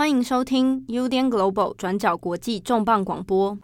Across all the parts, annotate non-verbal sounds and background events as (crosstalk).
欢迎收听 UDN Global 转角国际重磅广播。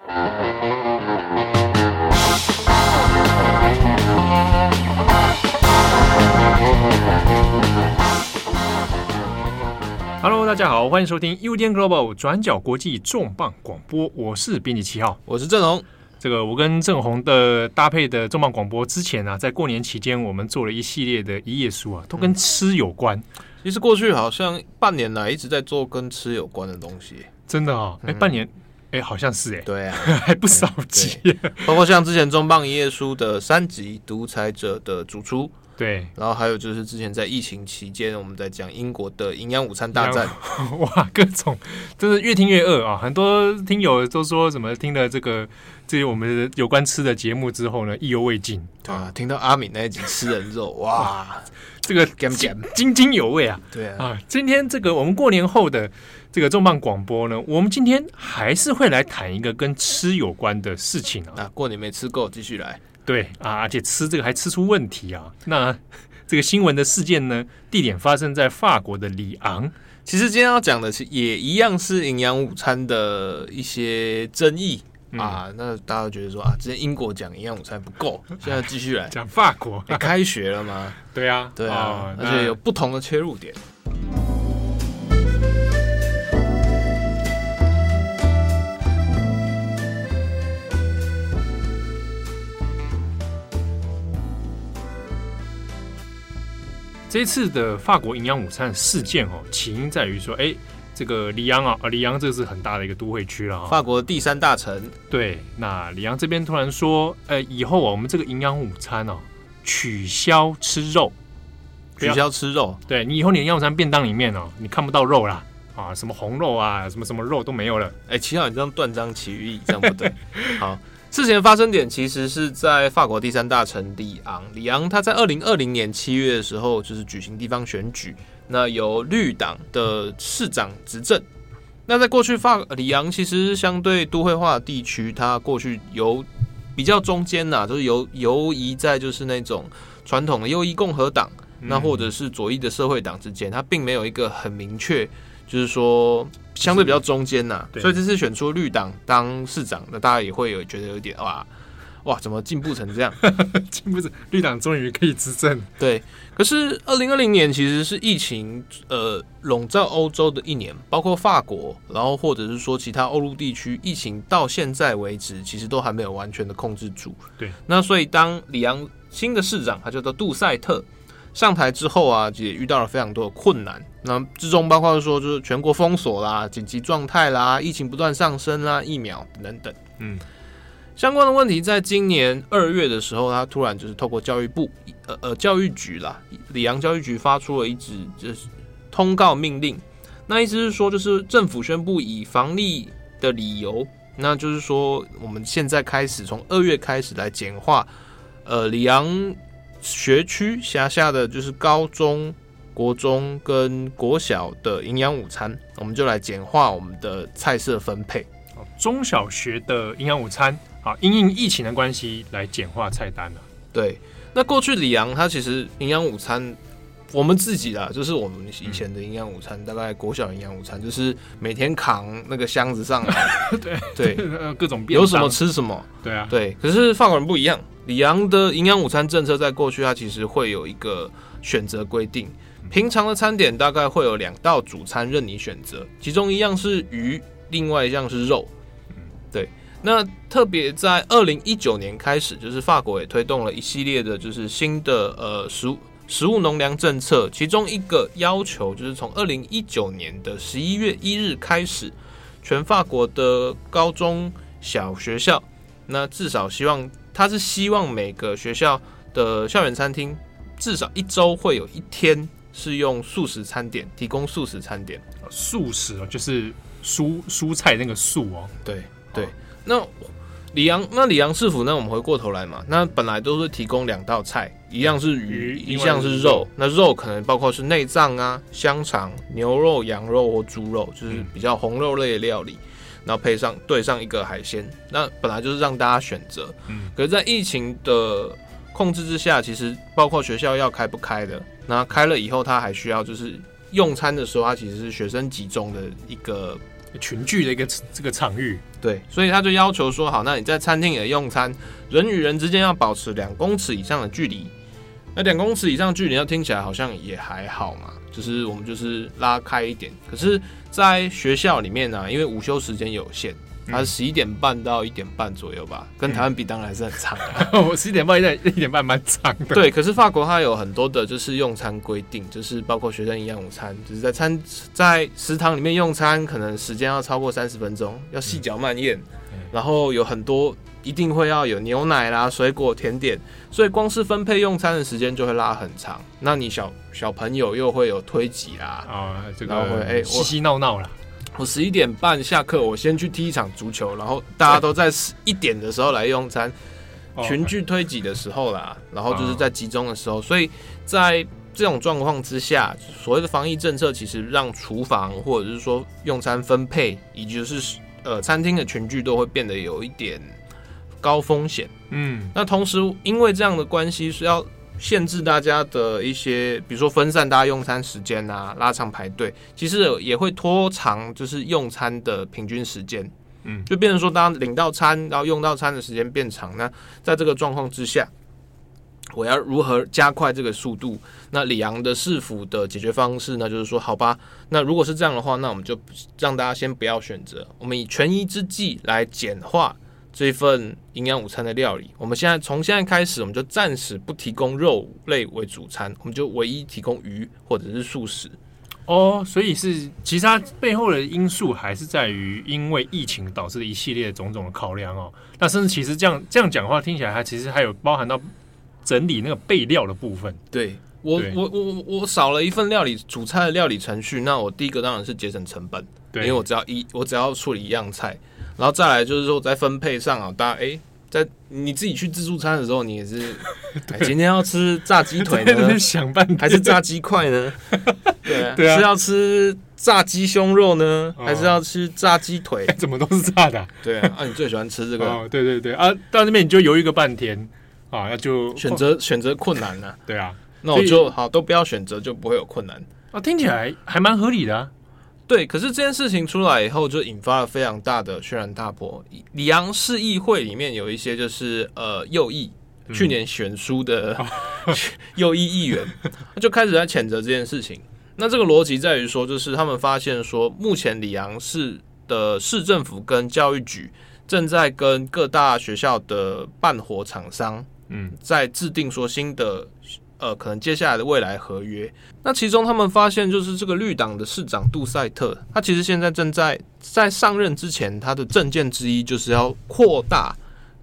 Hello，大家好，欢迎收听 UDN Global 转角国际重磅广播。我是编辑七号，我是郑红。这个我跟郑红的搭配的重磅广播之前啊，在过年期间，我们做了一系列的一页书啊，都跟吃有关。嗯其实过去好像半年来一直在做跟吃有关的东西，真的啊？哎，半年，哎，好像是哎，对啊，(laughs) 还不少集，包括像之前重磅一页书的三集《独裁者的主厨》，对，然后还有就是之前在疫情期间我们在讲英国的营养午餐大战，(laughs) 哇，各种就是越听越饿啊！很多听友都说什么听了这个这些我们有关吃的节目之后呢，意犹未尽啊！听到阿敏那一集吃人肉，哇！(laughs) 这个津津有味啊！对啊，啊，今天这个我们过年后的这个重磅广播呢，我们今天还是会来谈一个跟吃有关的事情啊。啊，过年没吃够，继续来。对啊，而且吃这个还吃出问题啊。那这个新闻的事件呢，地点发生在法国的里昂。其实今天要讲的是也一样是营养午餐的一些争议。嗯、啊，那大家觉得说啊，之前英国讲营养午餐不够，现在继续来 (laughs) 讲法国。你开学了吗？(laughs) 对啊，对啊，哦、而且有不同的切入点。这次的法国营养午餐事件哦，起因在于说，哎。这个里昂啊，啊，里昂这是很大的一个都会区了，法国第三大城。对，那里昂这边突然说，呃，以后啊，我们这个营养午餐哦，取消吃肉，取消吃肉。对，你以后你的营养午餐便当里面哦，你看不到肉啦，啊，什么红肉啊，什么什么肉都没有了。哎，七号，你这样断章取义，这样不对。(laughs) 好，事情的发生点其实是在法国第三大城里昂。里昂他在二零二零年七月的时候，就是举行地方选举。那由绿党的市长执政。那在过去，法里昂其实相对都会化的地区，它过去由比较中间呐，就是由游移在就是那种传统的右翼共和党，那或者是左翼的社会党之间，它并没有一个很明确，就是说相对比较中间呐。所以这次选出绿党当市长，那大家也会有觉得有点哇。哇，怎么进步成这样？(laughs) 进步成绿党终于可以执政。对，可是二零二零年其实是疫情呃笼罩欧洲的一年，包括法国，然后或者是说其他欧陆地区，疫情到现在为止其实都还没有完全的控制住。对，那所以当里昂新的市长他叫做杜塞特上台之后啊，也遇到了非常多的困难。那之中包括说就是全国封锁啦、紧急状态啦、疫情不断上升啦、疫苗等等。嗯。相关的问题，在今年二月的时候，他突然就是透过教育部，呃呃，教育局啦，里昂教育局发出了一纸就是通告命令。那意思是说，就是政府宣布以防疫的理由，那就是说，我们现在开始从二月开始来简化，呃，里昂学区辖下的就是高中国中跟国小的营养午餐，我们就来简化我们的菜色分配。中小学的营养午餐。啊，因应疫情的关系来简化菜单了。对，那过去里昂它其实营养午餐，我们自己啊，就是我们以前的营养午餐，嗯、大概国小营养午餐就是每天扛那个箱子上来，(laughs) 对对，各种有什么吃什么。对啊，对。可是法国人不一样，里昂的营养午餐政策在过去它其实会有一个选择规定，平常的餐点大概会有两道主餐任你选择，其中一样是鱼，另外一样是肉。对。那特别在二零一九年开始，就是法国也推动了一系列的，就是新的呃食物食物农粮政策。其中一个要求就是从二零一九年的十一月一日开始，全法国的高中小学校，那至少希望他是希望每个学校的校园餐厅至少一周会有一天是用素食餐点提供素食餐点。素食哦，就是蔬蔬菜那个素哦，对对。那里昂，那里昂市府，那我们回过头来嘛，那本来都是提供两道菜，一样是鱼，一项是肉。那肉可能包括是内脏啊、香肠、牛肉、羊肉或猪肉，就是比较红肉类的料理，嗯、然后配上对上一个海鲜。那本来就是让大家选择。嗯。可是，在疫情的控制之下，其实包括学校要开不开的，那开了以后，他还需要就是用餐的时候，它其实是学生集中的一个群聚的一个这个场域。对，所以他就要求说，好，那你在餐厅里的用餐，人与人之间要保持两公尺以上的距离。那两公尺以上距离，要听起来好像也还好嘛，就是我们就是拉开一点。可是，在学校里面呢、啊，因为午休时间有限。它是十一点半到一点半左右吧，跟台湾比当然还是很长的。(laughs) 我十一点半一点一点半蛮长的。对，可是法国它有很多的就是用餐规定，就是包括学生营养午餐，就是在餐在食堂里面用餐，可能时间要超过三十分钟，要细嚼慢咽，然后有很多一定会要有牛奶啦、水果、甜点，所以光是分配用餐的时间就会拉很长。那你小小朋友又会有推挤啦，啊，这个会哎嬉嬉闹闹啦。我十一点半下课，我先去踢一场足球，然后大家都在十一点的时候来用餐，群聚推挤的时候啦，然后就是在集中的时候，所以在这种状况之下，所谓的防疫政策其实让厨房或者是说用餐分配，以及就是呃餐厅的群聚都会变得有一点高风险。嗯，那同时因为这样的关系是要。限制大家的一些，比如说分散大家用餐时间啊，拉长排队，其实也会拖长就是用餐的平均时间。嗯，就变成说，当领到餐然后用到餐的时间变长，那在这个状况之下，我要如何加快这个速度？那里昂的市府的解决方式呢，就是说，好吧，那如果是这样的话，那我们就让大家先不要选择，我们以权宜之计来简化。这一份营养午餐的料理，我们现在从现在开始，我们就暂时不提供肉类为主餐，我们就唯一提供鱼或者是素食。哦，所以是其实它背后的因素还是在于因为疫情导致的一系列种种的考量哦。那甚至其实这样这样讲话听起来，它其实还有包含到整理那个备料的部分。对我我我我少了一份料理主菜的料理程序，那我第一个当然是节省成本，对，因为我只要一我只要处理一样菜。然后再来就是说，在分配上啊，大家哎，在你自己去自助餐的时候，你也是，(laughs) 哎，今天要吃炸鸡腿呢，(laughs) 还是炸鸡块呢？(laughs) 对啊，是要吃炸鸡胸肉呢，还是要吃炸鸡腿？怎么都是炸的？对啊，啊，你最喜欢吃这个？哦，对对对啊，到那边你就犹豫个半天啊，那就选择选择困难了。对啊，那我就好，都不要选择，就不会有困难啊。听起来还蛮合理的啊。对，可是这件事情出来以后，就引发了非常大的轩然大波。里昂市议会里面有一些就是呃右翼，去年选书的 (laughs) 右翼议员，就开始在谴责这件事情。那这个逻辑在于说，就是他们发现说，目前里昂市的市政府跟教育局正在跟各大学校的办活厂商，嗯，在制定说新的。呃，可能接下来的未来合约，那其中他们发现，就是这个绿党的市长杜塞特，他其实现在正在在上任之前，他的政见之一就是要扩大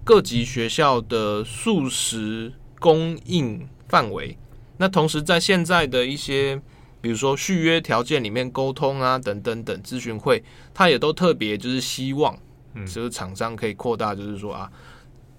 各级学校的素食供应范围。那同时，在现在的一些，比如说续约条件里面沟通啊，等等等咨询会，他也都特别就是希望，嗯，就是厂商可以扩大，就是说啊。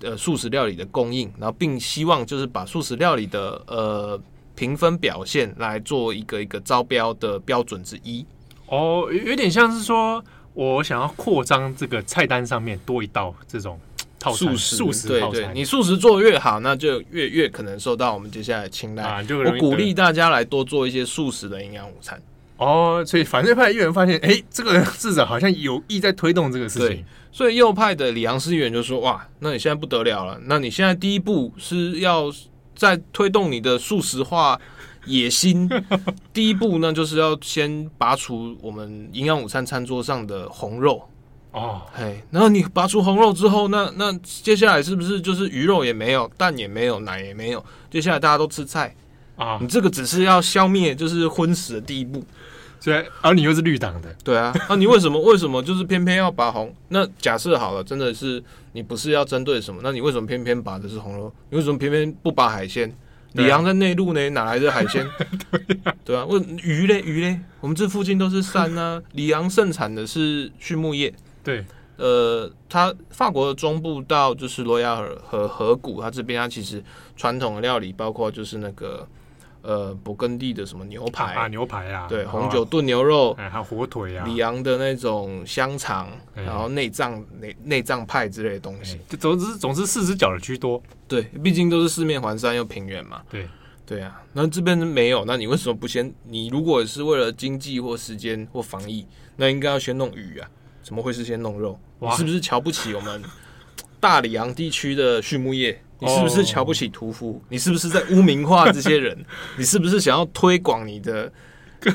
呃，素食料理的供应，然后并希望就是把素食料理的呃评分表现来做一个一个招标的标准之一。哦，有点像是说我想要扩张这个菜单上面多一道这种套餐素食素食套餐，对对，你素食做越好，那就越越可能受到我们接下来青睐。啊、我鼓励大家来多做一些素食的营养午餐。哦，所以反对派议员发现，哎，这个市长好像有意在推动这个事情。所以右派的里昂斯议员就说：“哇，那你现在不得了了！那你现在第一步是要在推动你的素食化野心。(laughs) 第一步呢，就是要先拔除我们营养午餐餐桌上的红肉哦。嘿，然后你拔除红肉之后，那那接下来是不是就是鱼肉也没有，蛋也没有，奶也没有？接下来大家都吃菜啊？你这个只是要消灭就是荤食的第一步。”对，而你又是绿党的，对啊，那、啊、你为什么为什么就是偏偏要拔红？那假设好了，真的是你不是要针对什么？那你为什么偏偏拔的是红肉？你为什么偏偏不拔海鲜？里昂在内陆呢，哪来的海鲜？(laughs) 对啊，对啊，问鱼嘞鱼嘞？我们这附近都是山啊。里昂盛产的是畜牧业，(laughs) 对，呃，它法国的中部到就是罗亚尔和河谷，它这边它其实传统的料理包括就是那个。呃，勃艮第的什么牛排啊，牛排啊，对，红酒炖牛肉，哎，还有火腿啊，里昂的那种香肠，然后内脏内内脏派之类的东西，就总之总之四只脚的居多。对，毕竟都是四面环山又平原嘛。对，对啊，那这边没有，那你为什么不先？你如果是为了经济或时间或防疫，那应该要先弄鱼啊？怎么会是先弄肉？你是不是瞧不起我们大里昂地区的畜牧业？你是不是瞧不起屠夫？你是不是在污名化这些人？(laughs) 你是不是想要推广你的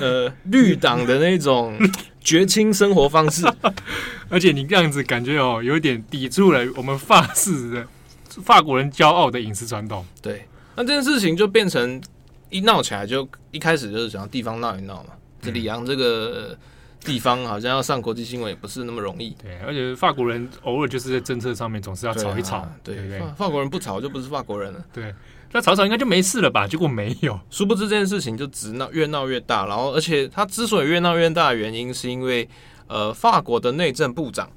呃绿党的那种绝亲生活方式？(laughs) 而且你这样子感觉哦，有点抵触了我们法式的法国人骄傲的饮食传统。对。那这件事情就变成一闹起来，就一开始就是想要地方闹一闹嘛。这里昂这个地方好像要上国际新闻也不是那么容易。对，而且法国人偶尔就是在政策上面总是要吵一吵，对对，对，对。法国人不吵就不是法国人了。对，那吵吵应该就没事了吧？结果没有，殊不知这件事情就只闹越闹越大。然后，而且他之所以越闹越大的原因，是因为呃，法国的内政部长。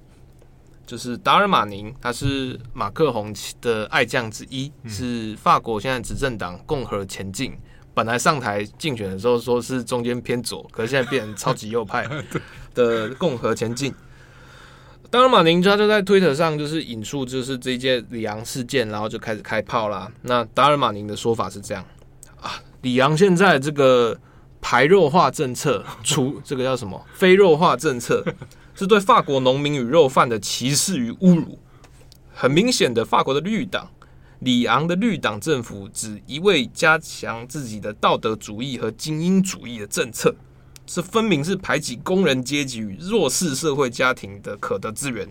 就是达尔马宁，他是马克宏的爱将之一，嗯，是法国现在执政党共和前进。本来上台竞选的时候说是中间偏左，可是现在变成超级右派 (laughs) 的共和前进。达尔马宁他就在推特上就是引述，就是这一届里昂事件，然后就开始开炮啦。那达尔马宁的说法是这样啊，里昂现在这个排肉化政策，除这个叫什么 (laughs) 非肉化政策。是对法国农民与肉贩的歧视与侮辱。很明显的，法国的绿党，里昂的绿党政府只一味加强自己的道德主义和精英主义的政策，这分明是排挤工人阶级与弱势社会家庭的可得资源。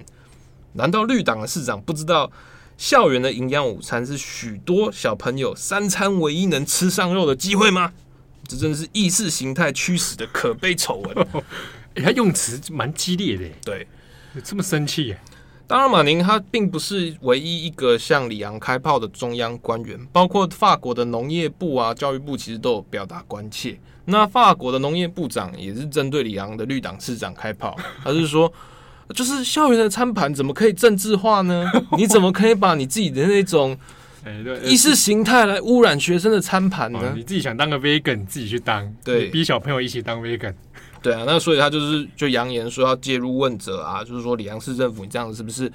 难道绿党的市长不知道校园的营养午餐是许多小朋友三餐唯一能吃上肉的机会吗？这真是意识形态驱使的可悲丑闻。欸、他用词蛮激烈的，对，这么生气耶。当然，马宁他并不是唯一一个向里昂开炮的中央官员，包括法国的农业部啊、教育部，其实都有表达关切。那法国的农业部长也是针对里昂的绿党市长开炮，他是说，就是校园的餐盘怎么可以政治化呢？你怎么可以把你自己的那种 (laughs) 意识形态来污染学生的餐盘呢、哦？你自己想当个 vegan，自己去当，对，逼小朋友一起当 vegan。对啊，那所以他就是就扬言说要介入问责啊，就是说里昂市政府你这样子是不是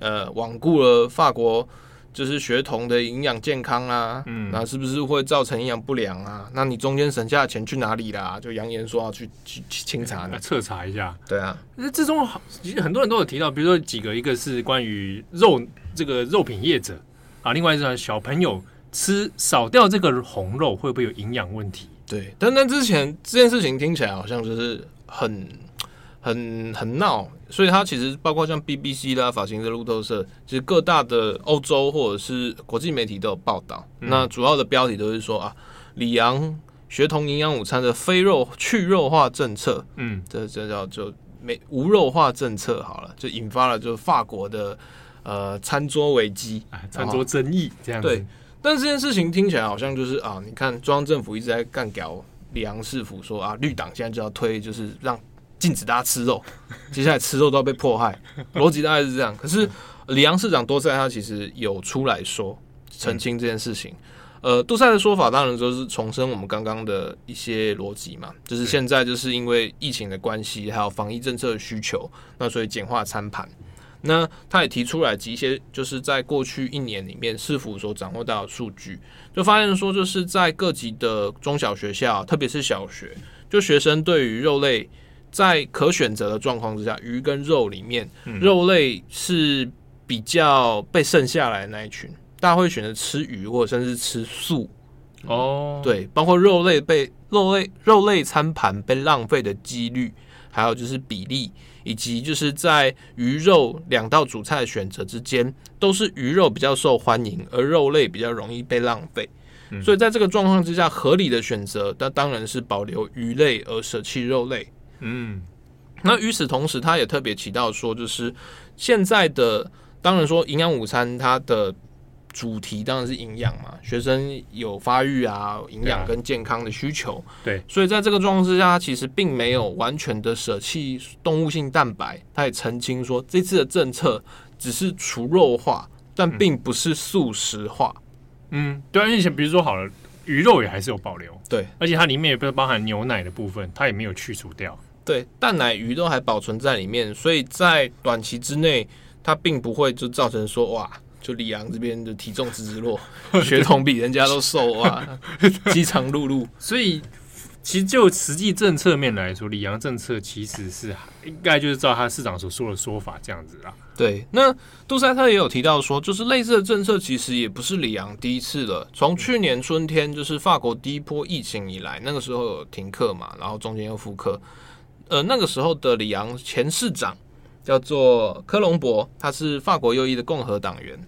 呃罔顾了法国就是学童的营养健康啊？嗯，那是不是会造成营养不良啊？那你中间省下的钱去哪里啦？就扬言说要去去去清查，那彻查一下。对啊，那这种其实很多人都有提到，比如说几个，一个是关于肉这个肉品业者啊，另外一个小朋友吃少掉这个红肉会不会有营养问题？对，但但之前这件事情听起来好像就是很很很闹，所以它其实包括像 BBC 啦、法新社、路透社，其实各大的欧洲或者是国际媒体都有报道。嗯、那主要的标题都是说啊，里昂学童营养午餐的非肉去肉化政策，嗯，这这叫就没无肉化政策好了，就引发了就法国的呃餐桌危机、餐桌争议这样子。对。但这件事情听起来好像就是啊，你看中央政府一直在干譙里昂市府，说啊绿党现在就要推，就是让禁止大家吃肉，(laughs) 接下来吃肉都要被迫害，逻辑大概是这样。可是李昂市长多塞他其实有出来说澄清这件事情。呃，杜塞的说法当然就是重申我们刚刚的一些逻辑嘛，就是现在就是因为疫情的关系，还有防疫政策的需求，那所以简化餐盘。那他也提出来一些，就是在过去一年里面，市府所掌握到的数据，就发现说，就是在各级的中小学校，特别是小学，就学生对于肉类，在可选择的状况之下，鱼跟肉里面，肉类是比较被剩下来的那一群，大家会选择吃鱼或者甚至吃素。哦，对，包括肉类被肉类肉类餐盘被浪费的几率，还有就是比例。以及就是在鱼肉两道主菜的选择之间，都是鱼肉比较受欢迎，而肉类比较容易被浪费。嗯。所以在这个状况之下，合理的选择，那当然是保留鱼类而舍弃肉类。嗯，那与此同时，他也特别提到说，就是现在的当然说营养午餐它的。主题当然是营养嘛，学生有发育啊，营养跟健康的需求。对，所以在这个状况之下，他其实并没有完全的舍弃动物性蛋白。他也澄清说，这次的政策只是除肉化，但并不是素食化。嗯，对啊，以前比如说好了，鱼肉也还是有保留。对，而且它里面也不是包含牛奶的部分，它也没有去除掉。对，蛋奶鱼都还保存在里面，所以在短期之内，它并不会就造成说哇。就李阳这边的体重直直落，(laughs) 血统比人家都瘦啊，(laughs) 饥肠辘辘。所以其实就实际政策面来说，李阳政策其实是应该就是照他市长所说的说法这样子啦。对，那杜塞特也有提到说，就是类似的政策其实也不是李昂第一次了。从去年春天，就是法国第一波疫情以来，那个时候有停课嘛，然后中间又复课。呃，那个时候的里昂前市长叫做科隆博，他是法国右翼的共和党员。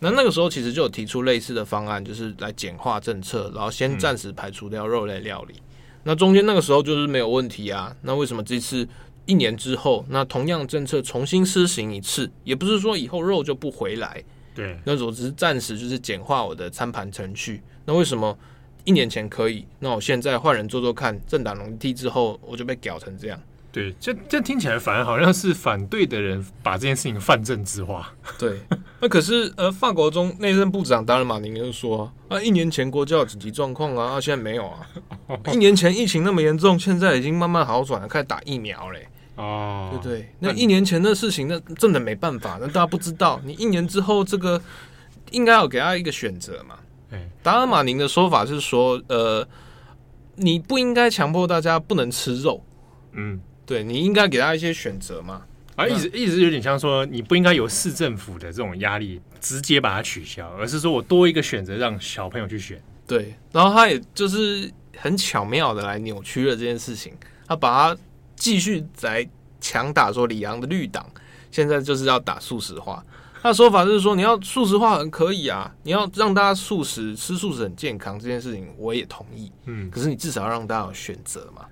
那那个时候其实就有提出类似的方案，就是来简化政策，然后先暂时排除掉肉类料理。嗯、那中间那个时候就是没有问题啊。那为什么这次一年之后，那同样政策重新施行一次，也不是说以后肉就不回来？对，那我只是暂时就是简化我的餐盘程序。那为什么？一年前可以，那我现在换人做做看，政党轮替之后，我就被搞成这样。对，这这听起来反而好像是反对的人把这件事情泛政治化。(laughs) 对，那可是呃，法国中内政部长达尔马宁就说啊，一年前国家有紧急状况啊，啊，现在没有啊。(laughs) 一年前疫情那么严重，现在已经慢慢好转了，开始打疫苗嘞。哦，对对，那一年前的事情，那真的没办法，那大家不知道。你一年之后，这个应该要给他一个选择嘛。达尔马宁的说法是说，呃，你不应该强迫大家不能吃肉，嗯，对，你应该给他一些选择嘛。而一直一直有点像说，你不应该由市政府的这种压力，直接把它取消，而是说我多一个选择，让小朋友去选。对，然后他也就是很巧妙的来扭曲了这件事情，他把它继续在强打说里昂的绿党现在就是要打素食化。他的说法就是说，你要素食化很可以啊，你要让大家素食吃素食很健康这件事情，我也同意。嗯，可是你至少要让大家有选择嘛。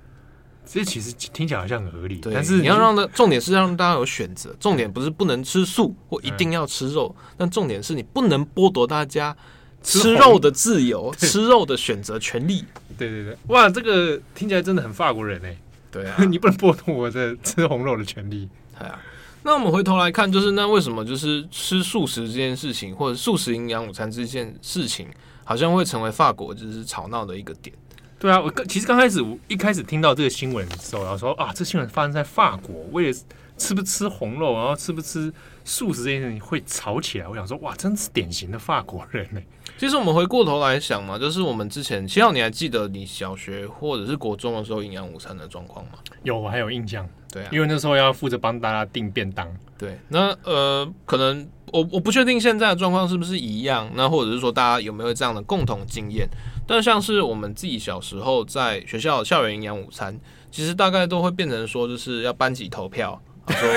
这其实听起来好像很合理，对。但是你，要让的重点是让大家有选择，重点不是不能吃素或一定要吃肉，嗯、但重点是你不能剥夺大家吃肉的自由、吃，吃肉的选择权利。(laughs) 对对对，哇，这个听起来真的很法国人哎。(laughs) 对啊，(laughs) 你不能剥夺我的吃红肉的权利。对啊。那我们回头来看，就是那为什么就是吃素食这件事情，或者素食营养午餐这件事情，好像会成为法国就是吵闹的一个点？对啊，我其实刚开始我一开始听到这个新闻的时候，然后说啊，这新闻发生在法国，为了吃不吃红肉，然后吃不吃素食这件事情会吵起来。我想说，哇，真是典型的法国人呢。(laughs) 其实我们回过头来想嘛，就是我们之前，七号你还记得你小学或者是国中的时候营养午餐的状况吗？有，我还有印象。对啊，因为那时候要负责帮大家订便当。对，那呃，可能我我不确定现在的状况是不是一样，那或者是说大家有没有这样的共同经验？但像是我们自己小时候在学校校园营养午餐，其实大概都会变成说，就是要班级投票，说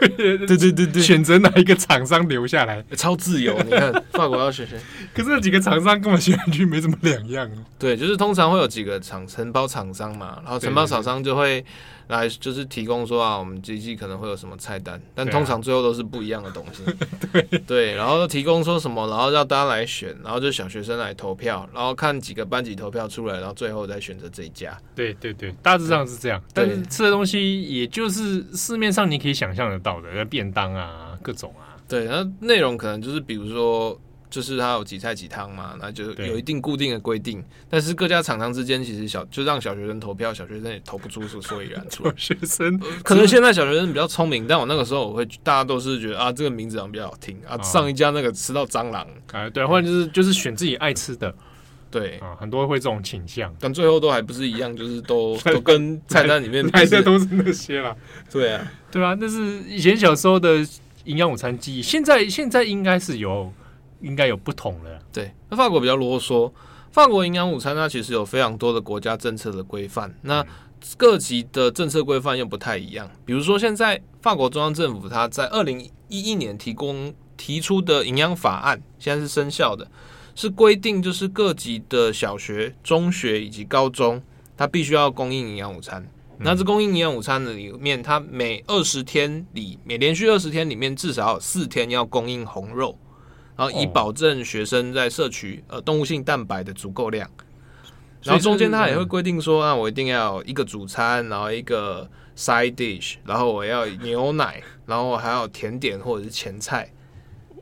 对对对对对，选择哪一个厂商留下来，超自由。你看法国要学学，可是那几个厂商跟我选区没什么两样。对，就是通常会有几个厂承包厂商嘛，然后承包厂商就会。来就是提供说啊，我们这一季可能会有什么菜单，但通常最后都是不一样的东西。(laughs) 对、啊、对，然后提供说什么，然后让大家来选，然后就小学生来投票，然后看几个班级投票出来，然后最后再选择这一家。对对对，大致上是这样。但是吃的东西也就是市面上你可以想象得到的，便当啊，各种啊。对，然后内容可能就是比如说。就是它有几菜几汤嘛，那就有一定固定的规定。但是各家厂商之间其实小就让小学生投票，小学生也投不出所以然出来。学生可能现在小学生比较聪明，但我那个时候我会大家都是觉得啊，这个名字好像比较好听啊。上一家那个吃到蟑螂啊，对，或者就是就是选自己爱吃的，对啊，很多会这种倾向，但最后都还不是一样，就是都 (laughs) 都跟菜单里面拍的都是那些啦。对啊，对啊，那是以前小时候的营养午餐记忆，现在现在应该是有。应该有不同的，对。那法国比较啰嗦，法国营养午餐它其实有非常多的国家政策的规范，那各级的政策规范又不太一样。比如说，现在法国中央政府它在二零一一年提供提出的营养法案，现在是生效的，是规定就是各级的小学、中学以及高中，它必须要供应营养午餐。那这供应营养午餐的里面，它每二十天里，每连续二十天里面至少有四天要供应红肉。然后以保证学生在摄取呃动物性蛋白的足够量，然后中间他也会规定说啊，我一定要一个主餐，然后一个 side dish，然后我要牛奶，(laughs) 然后还有甜点或者是前菜，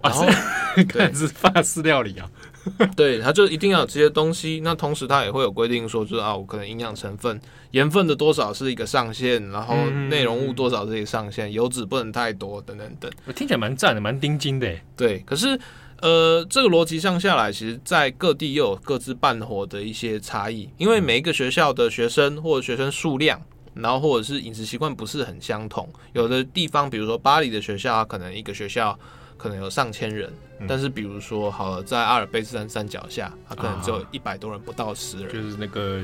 然后 (laughs) 对是法式料理啊，(laughs) 对，他就一定要有这些东西。那同时他也会有规定说，就是啊，我可能营养成分盐分的多少是一个上限，然后内容物多少是一个上限，油脂不能太多等等等。我听起来蛮赞的，蛮盯紧的。对，可是。呃，这个逻辑上下来，其实，在各地又有各自办活的一些差异，因为每一个学校的学生或者学生数量，然后或者是饮食习惯不是很相同。有的地方，比如说巴黎的学校，它可能一个学校可能有上千人，嗯、但是比如说好了，在阿尔卑斯山山脚下，它可能只有一百多人，不到十人。就是那个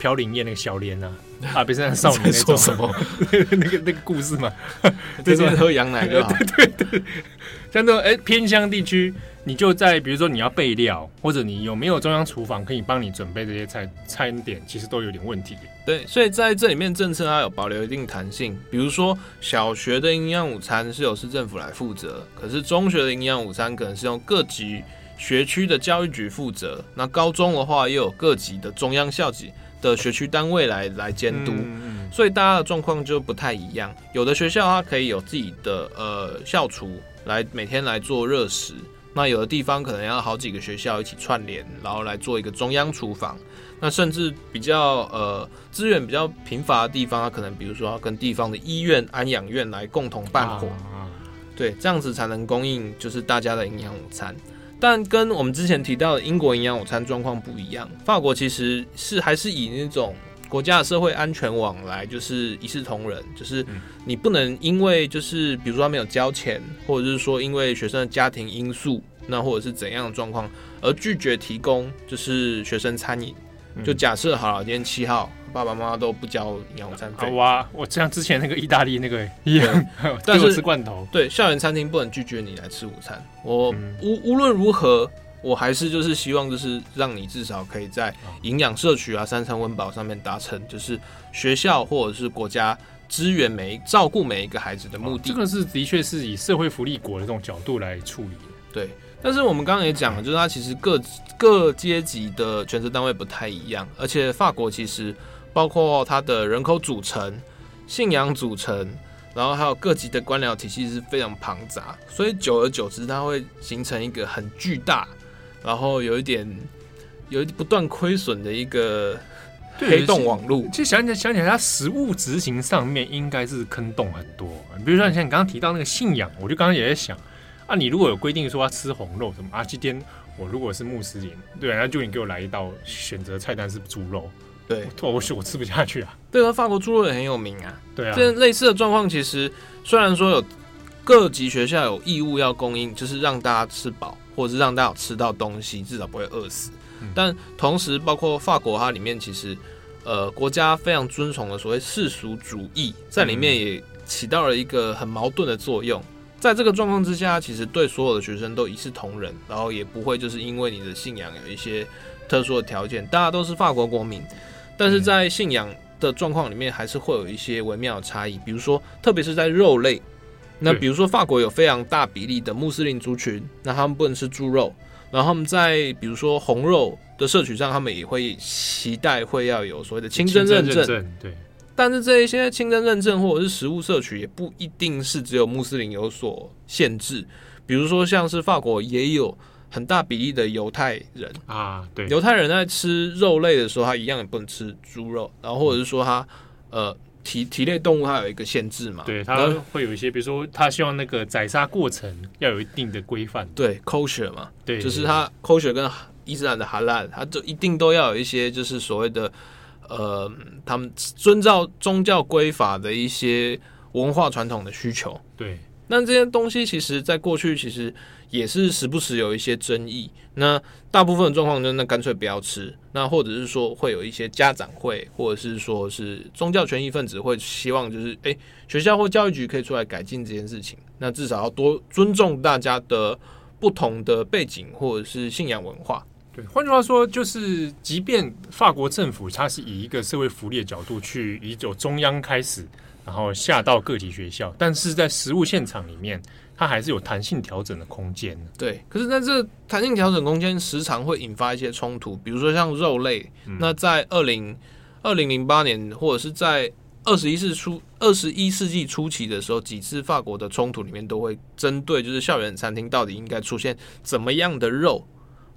飘零燕那个小莲啊，阿尔卑斯山少年在说什么？那个 (laughs) 那个故事嘛，(laughs) 对，是喝羊奶就好。(laughs) 对对对。像这种哎偏乡地区，你就在比如说你要备料，或者你有没有中央厨房可以帮你准备这些菜餐点，其实都有点问题。对，所以在这里面政策它有保留一定弹性。比如说小学的营养午餐是由市政府来负责，可是中学的营养午餐可能是用各级学区的教育局负责。那高中的话，又有各级的中央校级的学区单位来来监督，所以大家的状况就不太一样。有的学校它可以有自己的呃校厨。来每天来做热食，那有的地方可能要好几个学校一起串联，然后来做一个中央厨房。那甚至比较呃资源比较贫乏的地方，它可能比如说要跟地方的医院、安养院来共同办活，对，这样子才能供应就是大家的营养午餐。但跟我们之前提到的英国营养午餐状况不一样，法国其实是还是以那种。国家的社会安全网来就是一视同仁，就是你不能因为就是比如说他没有交钱，或者是说因为学生的家庭因素，那或者是怎样的状况而拒绝提供就是学生餐饮。就假设好了，今天七号爸爸妈妈都不交营养午餐费。哇，我像之前那个意大利那个一样，(laughs) 但是吃罐头。对，校园餐厅不能拒绝你来吃午餐。我无无论如何。我还是就是希望，就是让你至少可以在营养摄取啊、三餐温饱上面达成，就是学校或者是国家支援每一照顾每一个孩子的目的。这个是的确是以社会福利国的这种角度来处理的。对，但是我们刚刚也讲了，就是它其实各各阶级的权责单位不太一样，而且法国其实包括它的人口组成、信仰组成，然后还有各级的官僚体系是非常庞杂，所以久而久之，它会形成一个很巨大。然后有一点，有一不断亏损的一个黑洞网络。其实想起来想起来，它实物执行上面应该是坑洞很多。比如说像你刚刚提到那个信仰，我就刚刚也在想啊，你如果有规定说要吃红肉什么啊，今天我如果是穆斯林，对，那就你给我来一道选择菜单是猪肉，对，我我我吃不下去啊。对啊，法国猪肉也很有名啊。对啊，这类似的状况其实虽然说有各级学校有义务要供应，就是让大家吃饱。或者是让大家吃到东西，至少不会饿死。但同时，包括法国，它里面其实，呃，国家非常尊崇的所谓世俗主义，在里面也起到了一个很矛盾的作用。在这个状况之下，其实对所有的学生都一视同仁，然后也不会就是因为你的信仰有一些特殊的条件，大家都是法国国民。但是在信仰的状况里面，还是会有一些微妙的差异，比如说，特别是在肉类。那比如说，法国有非常大比例的穆斯林族群，那他们不能吃猪肉，然后他们在比如说红肉的摄取上，他们也会期待会要有所谓的清真认证。对，但是这一些清真认证或者是食物摄取，也不一定是只有穆斯林有所限制。比如说，像是法国也有很大比例的犹太人啊，对，犹太人在吃肉类的时候，他一样也不能吃猪肉，然后或者是说他呃。体体内动物它有一个限制嘛？对，它会有一些，比如说，他希望那个宰杀过程要有一定的规范。对，kosher 嘛，对，就是它 kosher 跟伊斯兰的 halal，它就一定都要有一些，就是所谓的呃，他们遵照宗教规法的一些文化传统的需求。对，那这些东西其实在过去其实。也是时不时有一些争议，那大部分的状况就那干脆不要吃，那或者是说会有一些家长会，或者是说是宗教权益分子会希望就是诶、欸，学校或教育局可以出来改进这件事情，那至少要多尊重大家的不同的背景或者是信仰文化。对，换句话说就是，即便法国政府它是以一个社会福利的角度去以走中央开始，然后下到个体学校，但是在实物现场里面。它还是有弹性调整的空间。对，可是在这弹性调整空间，时常会引发一些冲突，比如说像肉类。嗯、那在二零二零零八年，或者是在二十一世初二十一世纪初期的时候，几次法国的冲突里面，都会针对就是校园餐厅到底应该出现怎么样的肉，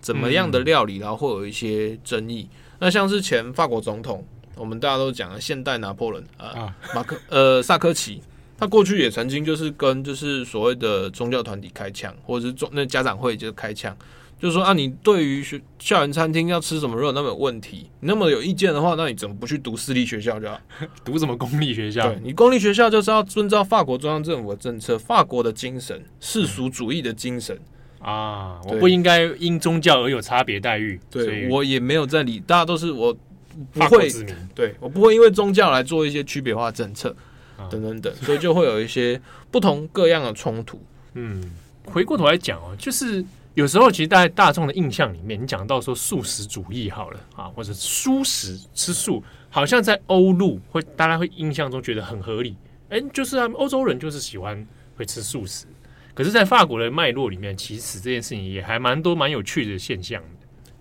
怎么样的料理，然后会有一些争议。嗯、那像是前法国总统，我们大家都讲了现代拿破仑啊，马克呃萨科齐。他过去也曾经就是跟就是所谓的宗教团体开枪，或者是中那家长会就是开枪，就是说啊，你对于学校园餐厅要吃什么肉那么有问题，你那么有意见的话，那你怎么不去读私立学校就好？读什么公立学校？对，你公立学校就是要遵照法国中央政府的政策，法国的精神，世俗主义的精神。啊，我不应该因宗教而有差别待遇。对，我也没有在理，大家都是我不会，对我不会因为宗教来做一些区别化政策，啊、等等等，所以就会有一些不同各样的冲突。嗯，回过头来讲哦，就是有时候其实在大众的印象里面，你讲到说素食主义好了啊，或者素食吃素，好像在欧陆会大家会印象中觉得很合理。哎，就是他们欧洲人就是喜欢会吃素食。可是，在法国的脉络里面，其实这件事情也还蛮多蛮有趣的现象。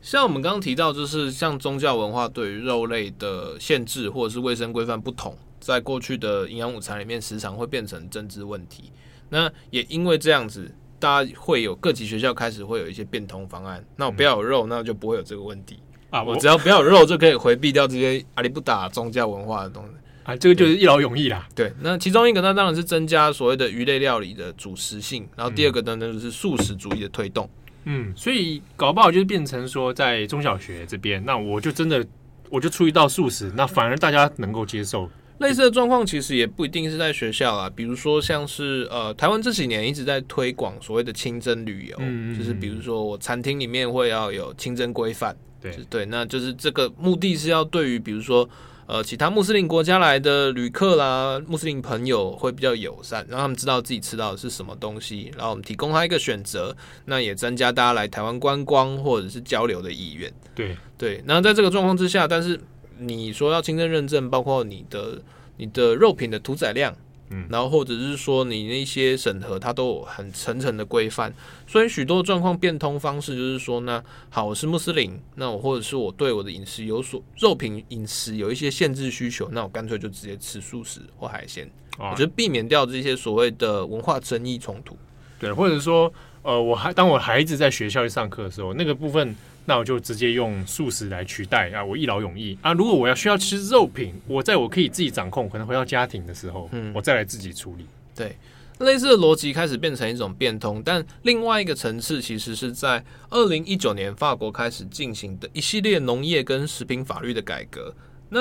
像我们刚刚提到，就是像宗教文化对于肉类的限制或者是卫生规范不同，在过去的营养午餐里面，时常会变成政治问题。那也因为这样子，大家会有各级学校开始会有一些变通方案。那我不要有肉，那就不会有这个问题啊！我只要不要有肉，就可以回避掉这些阿里不达宗教文化的东西。啊，这个就是一劳永逸啦。对，那其中一个那当然是增加所谓的鱼类料理的主食性，然后第二个呢，那就是素食主义的推动。嗯，所以搞不好就是变成说，在中小学这边，那我就真的我就出一道素食，那反而大家能够接受。类似的状况其实也不一定是在学校啊，比如说像是呃，台湾这几年一直在推广所谓的清真旅游，嗯，就是比如说我餐厅里面会要有清真规范，对对，那就是这个目的是要对于比如说。呃，其他穆斯林国家来的旅客啦，穆斯林朋友会比较友善，让他们知道自己吃到的是什么东西，然后我们提供他一个选择，那也增加大家来台湾观光或者是交流的意愿。对对，那在这个状况之下，但是你说要清真认证，包括你的你的肉品的屠宰量。嗯，然后或者是说你那些审核，它都有很层层的规范，所以许多状况变通方式就是说呢，好，我是穆斯林，那我或者是我对我的饮食有所肉品饮食有一些限制需求，那我干脆就直接吃素食或海鲜，啊、我觉得避免掉这些所谓的文化争议冲突。对，或者说，呃，我还当我孩子在学校去上课的时候，那个部分。那我就直接用素食来取代啊！我一劳永逸啊！如果我要需要吃肉品，我在我可以自己掌控，可能回到家庭的时候，嗯，我再来自己处理。对，类似的逻辑开始变成一种变通，但另外一个层次其实是在二零一九年法国开始进行的一系列农业跟食品法律的改革。那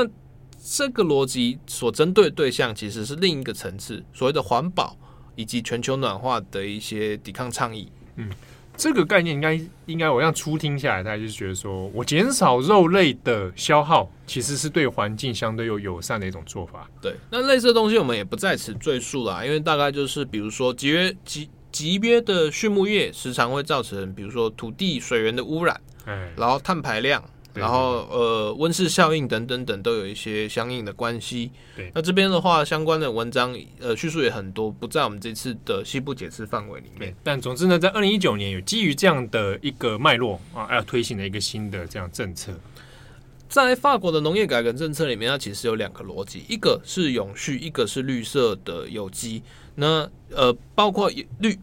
这个逻辑所针对对象其实是另一个层次，所谓的环保以及全球暖化的一些抵抗倡议。嗯。这个概念应该应该，我这样初听下来，大家就是觉得说我减少肉类的消耗，其实是对环境相对又友善的一种做法。对，那类似的东西我们也不在此赘述啦，因为大概就是比如说集约集集约的畜牧业，时常会造成比如说土地水源的污染，哎，然后碳排量。然后呃，温室效应等等等都有一些相应的关系。对，那这边的话，相关的文章呃叙述也很多，不在我们这次的西部解释范围里面。但总之呢，在二零一九年有基于这样的一个脉络啊，要推行了一个新的这样政策。在法国的农业改革政策里面，它其实有两个逻辑，一个是永续，一个是绿色的有机。那呃，包括绿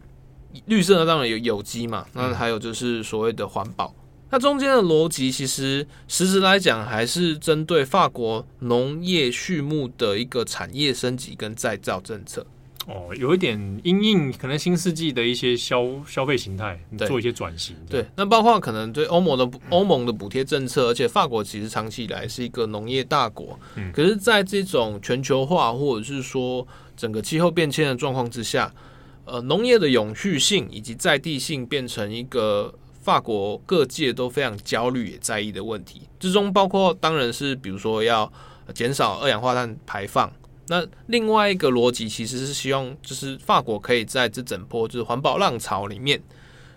绿色呢，当然有有机嘛，那还有就是所谓的环保。那中间的逻辑，其实实质来讲，还是针对法国农业畜牧的一个产业升级跟再造政策。哦，有一点因应可能新世纪的一些消消费形态，做一些转型。对，那包括可能对欧盟的欧盟的补贴政策，而且法国其实长期以来是一个农业大国。嗯，可是在这种全球化或者是说整个气候变迁的状况之下，呃，农业的永续性以及在地性变成一个。法国各界都非常焦虑也在意的问题之中，包括当然是比如说要减少二氧化碳排放。那另外一个逻辑其实是希望，就是法国可以在这整波就是环保浪潮里面，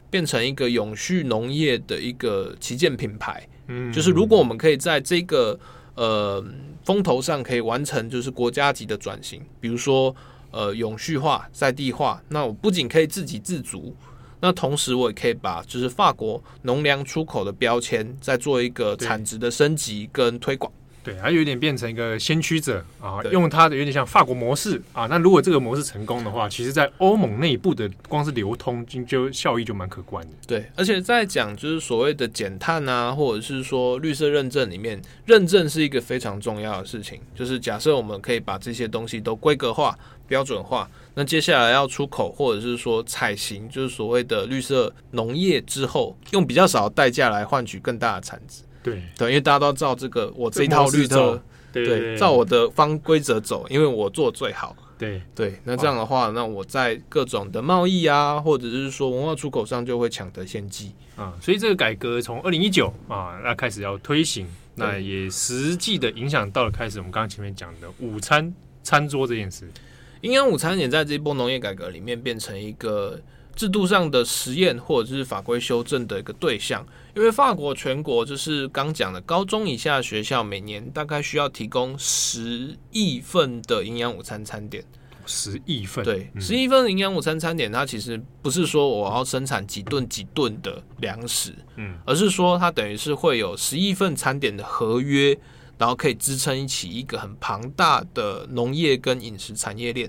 变成一个永续农业的一个旗舰品牌。嗯，就是如果我们可以在这个呃风头上可以完成，就是国家级的转型，比如说呃永续化、在地化，那我不仅可以自给自足。那同时，我也可以把就是法国农粮出口的标签再做一个产值的升级跟推广。对，它有点变成一个先驱者啊，用它的有点像法国模式啊。那如果这个模式成功的话，其实，在欧盟内部的光是流通就，就效益就蛮可观的。对，而且在讲就是所谓的减碳啊，或者是说绿色认证里面，认证是一个非常重要的事情。就是假设我们可以把这些东西都规格化、标准化，那接下来要出口或者是说采行，就是所谓的绿色农业之后，用比较少的代价来换取更大的产值。对对，因为大家都知道这个，我这一套绿洲，对对，照我的方规则走，因为我做最好。对对，那这样的话，那我在各种的贸易啊，或者是说文化出口上就会抢得先机啊。所以这个改革从二零一九啊，那开始要推行，那也实际的影响到了开始我们刚刚前面讲的午餐餐桌这件事。营养午餐也在这一波农业改革里面变成一个制度上的实验，或者是法规修正的一个对象。因为法国全国就是刚讲的高中以下学校，每年大概需要提供十亿份的营养午餐餐点。十亿份，对，十亿份的营养午餐餐点，它其实不是说我要生产几吨几吨的粮食，嗯，而是说它等于是会有十亿份餐点的合约，然后可以支撑起一个很庞大的农业跟饮食产业链。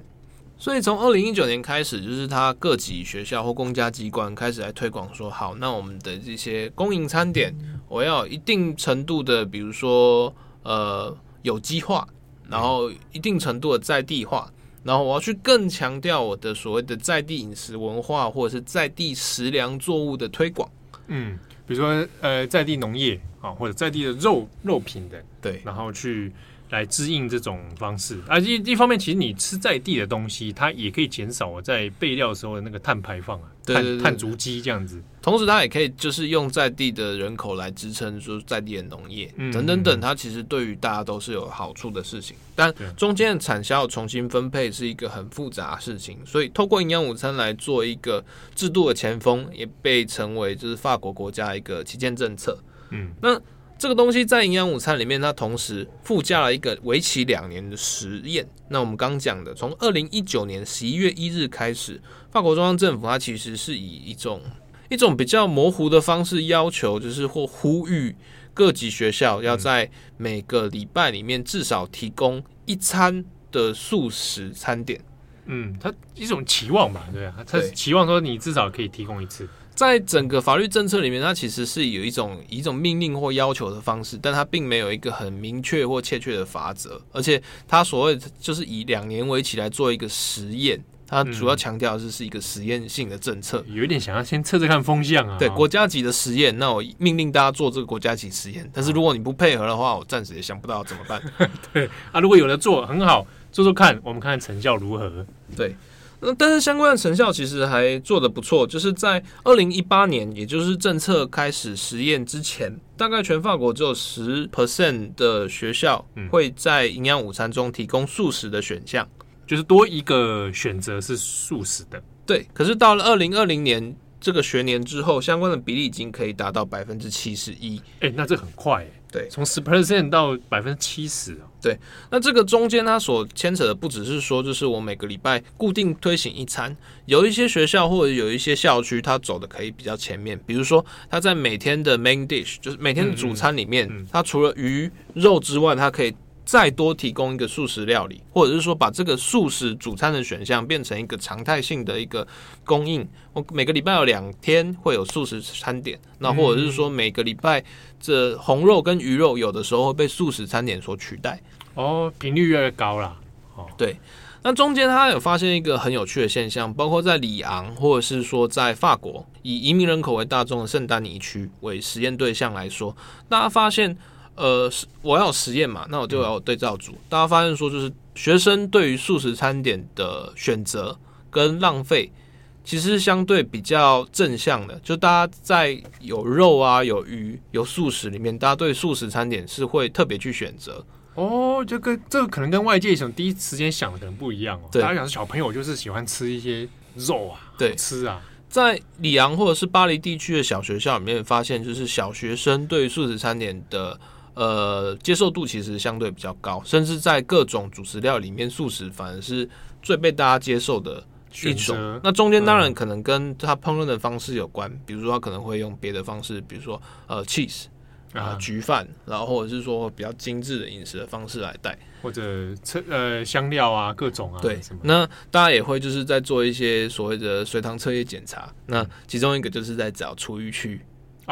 所以从二零一九年开始，就是他各级学校或公家机关开始来推广说，好，那我们的这些公营餐点，我要一定程度的，比如说呃有机化，然后一定程度的在地化，然后我要去更强调我的所谓的在地饮食文化，或者是在地食粮作物的推广。嗯，比如说呃在地农业啊，或者在地的肉肉品的，对，然后去。来支应这种方式啊，一一方面，其实你吃在地的东西，它也可以减少我在备料的时候的那个碳排放啊，对对对碳碳足迹这样子。同时，它也可以就是用在地的人口来支撑说在地的农业，嗯，等等等，它其实对于大家都是有好处的事情。但中间的产销重新分配是一个很复杂的事情，所以透过营养午餐来做一个制度的前锋，也被成为就是法国国家一个旗舰政策。嗯，那。这个东西在营养午餐里面，它同时附加了一个为期两年的实验。那我们刚讲的，从二零一九年十一月一日开始，法国中央政府它其实是以一种一种比较模糊的方式要求，就是或呼吁各级学校要在每个礼拜里面至少提供一餐的素食餐点。嗯，它一种期望吧，对啊，它期望说你至少可以提供一次。在整个法律政策里面，它其实是有一种以一种命令或要求的方式，但它并没有一个很明确或确切的法则，而且它所谓就是以两年为期来做一个实验，它主要强调的是是一个实验性的政策，有一点想要先测测看风向啊。对，国家级的实验，那我命令大家做这个国家级实验，但是如果你不配合的话，我暂时也想不到怎么办。(laughs) 对啊，如果有的做很好，做做看，我们看看成效如何。对。那但是相关的成效其实还做得不错，就是在二零一八年，也就是政策开始实验之前，大概全法国只有十 percent 的学校会在营养午餐中提供素食的选项，就是多一个选择是素食的。对，可是到了二零二零年这个学年之后，相关的比例已经可以达到百分之七十一。哎，那这很快哎。对，从十 percent 到百分之七十哦。对，那这个中间它所牵扯的不只是说，就是我每个礼拜固定推行一餐，有一些学校或者有一些校区，它走的可以比较前面。比如说，它在每天的 main dish，就是每天的主餐里面，它除了鱼肉之外，它可以。再多提供一个素食料理，或者是说把这个素食主餐的选项变成一个常态性的一个供应。我每个礼拜有两天会有素食餐点，那或者是说每个礼拜这红肉跟鱼肉有的时候会被素食餐点所取代。哦，频率越来越高了。哦，对。那中间他有发现一个很有趣的现象，包括在里昂，或者是说在法国，以移民人口为大众的圣丹尼区为实验对象来说，大家发现。呃，我要有实验嘛，那我就要有对照组。大家发现说，就是学生对于素食餐点的选择跟浪费，其实相对比较正向的。就大家在有肉啊、有鱼、有素食里面，大家对素食餐点是会特别去选择。哦，这跟这个可能跟外界想第一时间想的可能不一样哦。大家想小朋友就是喜欢吃一些肉啊，对，吃啊。在里昂或者是巴黎地区的小学校里面，发现就是小学生对于素食餐点的。呃，接受度其实相对比较高，甚至在各种主食料里面，素食反而是最被大家接受的一种。那中间当然可能跟它烹饪的方式有关，比如说它可能会用别的方式，比如说呃 cheese，啊焗饭，然后或者是说比较精致的饮食的方式来带，或者呃香料啊各种啊。对，那大家也会就是在做一些所谓的随堂测验检查，那其中一个就是在找厨余区。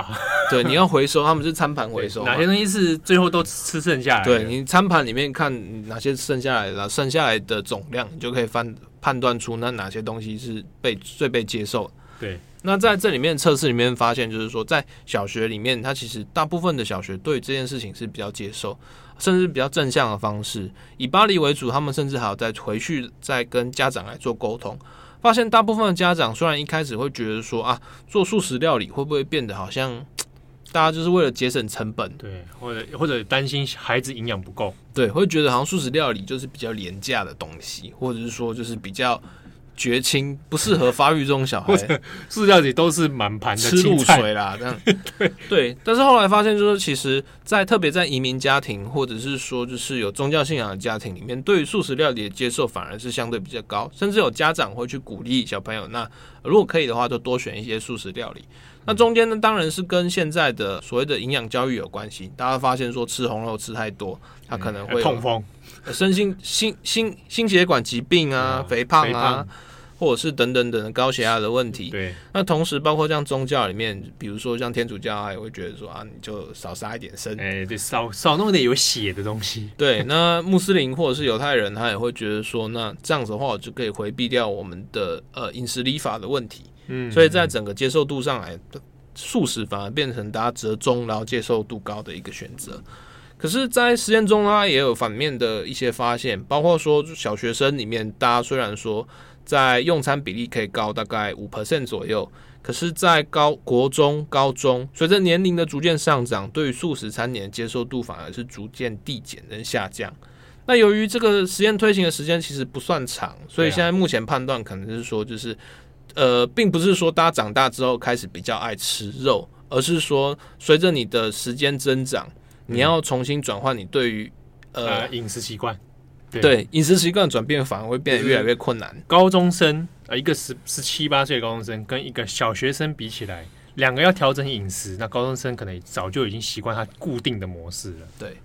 啊，(laughs) 对，你要回收，他们是餐盘回收，哪些东西是最后都吃剩下来？对，你餐盘里面看哪些剩下来的，剩下来的总量，你就可以判判断出那哪些东西是被最被接受。对，那在这里面测试里面发现，就是说在小学里面，它其实大部分的小学对这件事情是比较接受，甚至比较正向的方式。以巴黎为主，他们甚至还要再回去再跟家长来做沟通。发现大部分的家长虽然一开始会觉得说啊，做素食料理会不会变得好像 (tsk) 大家就是为了节省成本，对，或者或者担心孩子营养不够，对，会觉得好像素食料理就是比较廉价的东西，或者是说就是比较。绝亲不适合发育这种小孩，(laughs) 饲料里都是满盘的吃露水啦，这样 (laughs) 对对。但是后来发现，就是其实，在特别在移民家庭，或者是说就是有宗教信仰的家庭里面，对于素食料理的接受反而是相对比较高，甚至有家长会去鼓励小朋友，那如果可以的话，就多选一些素食料理。那中间呢，当然是跟现在的所谓的营养教育有关系。大家发现说吃红肉吃太多，他可能会痛风、身心心心心血管疾病啊、肥胖啊。或者是等等等的高血压的问题。对，那同时包括像宗教里面，比如说像天主教，他也会觉得说啊，你就少杀一点生，哎、欸，对，少少弄点有血的东西。对，那穆斯林或者是犹太人，他也会觉得说，那这样子的话，我就可以回避掉我们的呃饮食礼法的问题。嗯，所以在整个接受度上来，素食反而变成大家折中，然后接受度高的一个选择。可是，在实验中，它也有反面的一些发现，包括说小学生里面，大家虽然说。在用餐比例可以高大概五 percent 左右，可是，在高国中、高中，随着年龄的逐渐上涨，对于素食餐点的接受度反而是逐渐递减跟下降。那由于这个实验推行的时间其实不算长，所以现在目前判断可能是说，就是呃，并不是说大家长大之后开始比较爱吃肉，而是说随着你的时间增长，你要重新转换你对于呃饮食习惯。对饮食习惯转变反而会变得越来越困难。高中生呃，一个十十七八岁的高中生跟一个小学生比起来，两个要调整饮食，那高中生可能早就已经习惯他固定的模式了。对，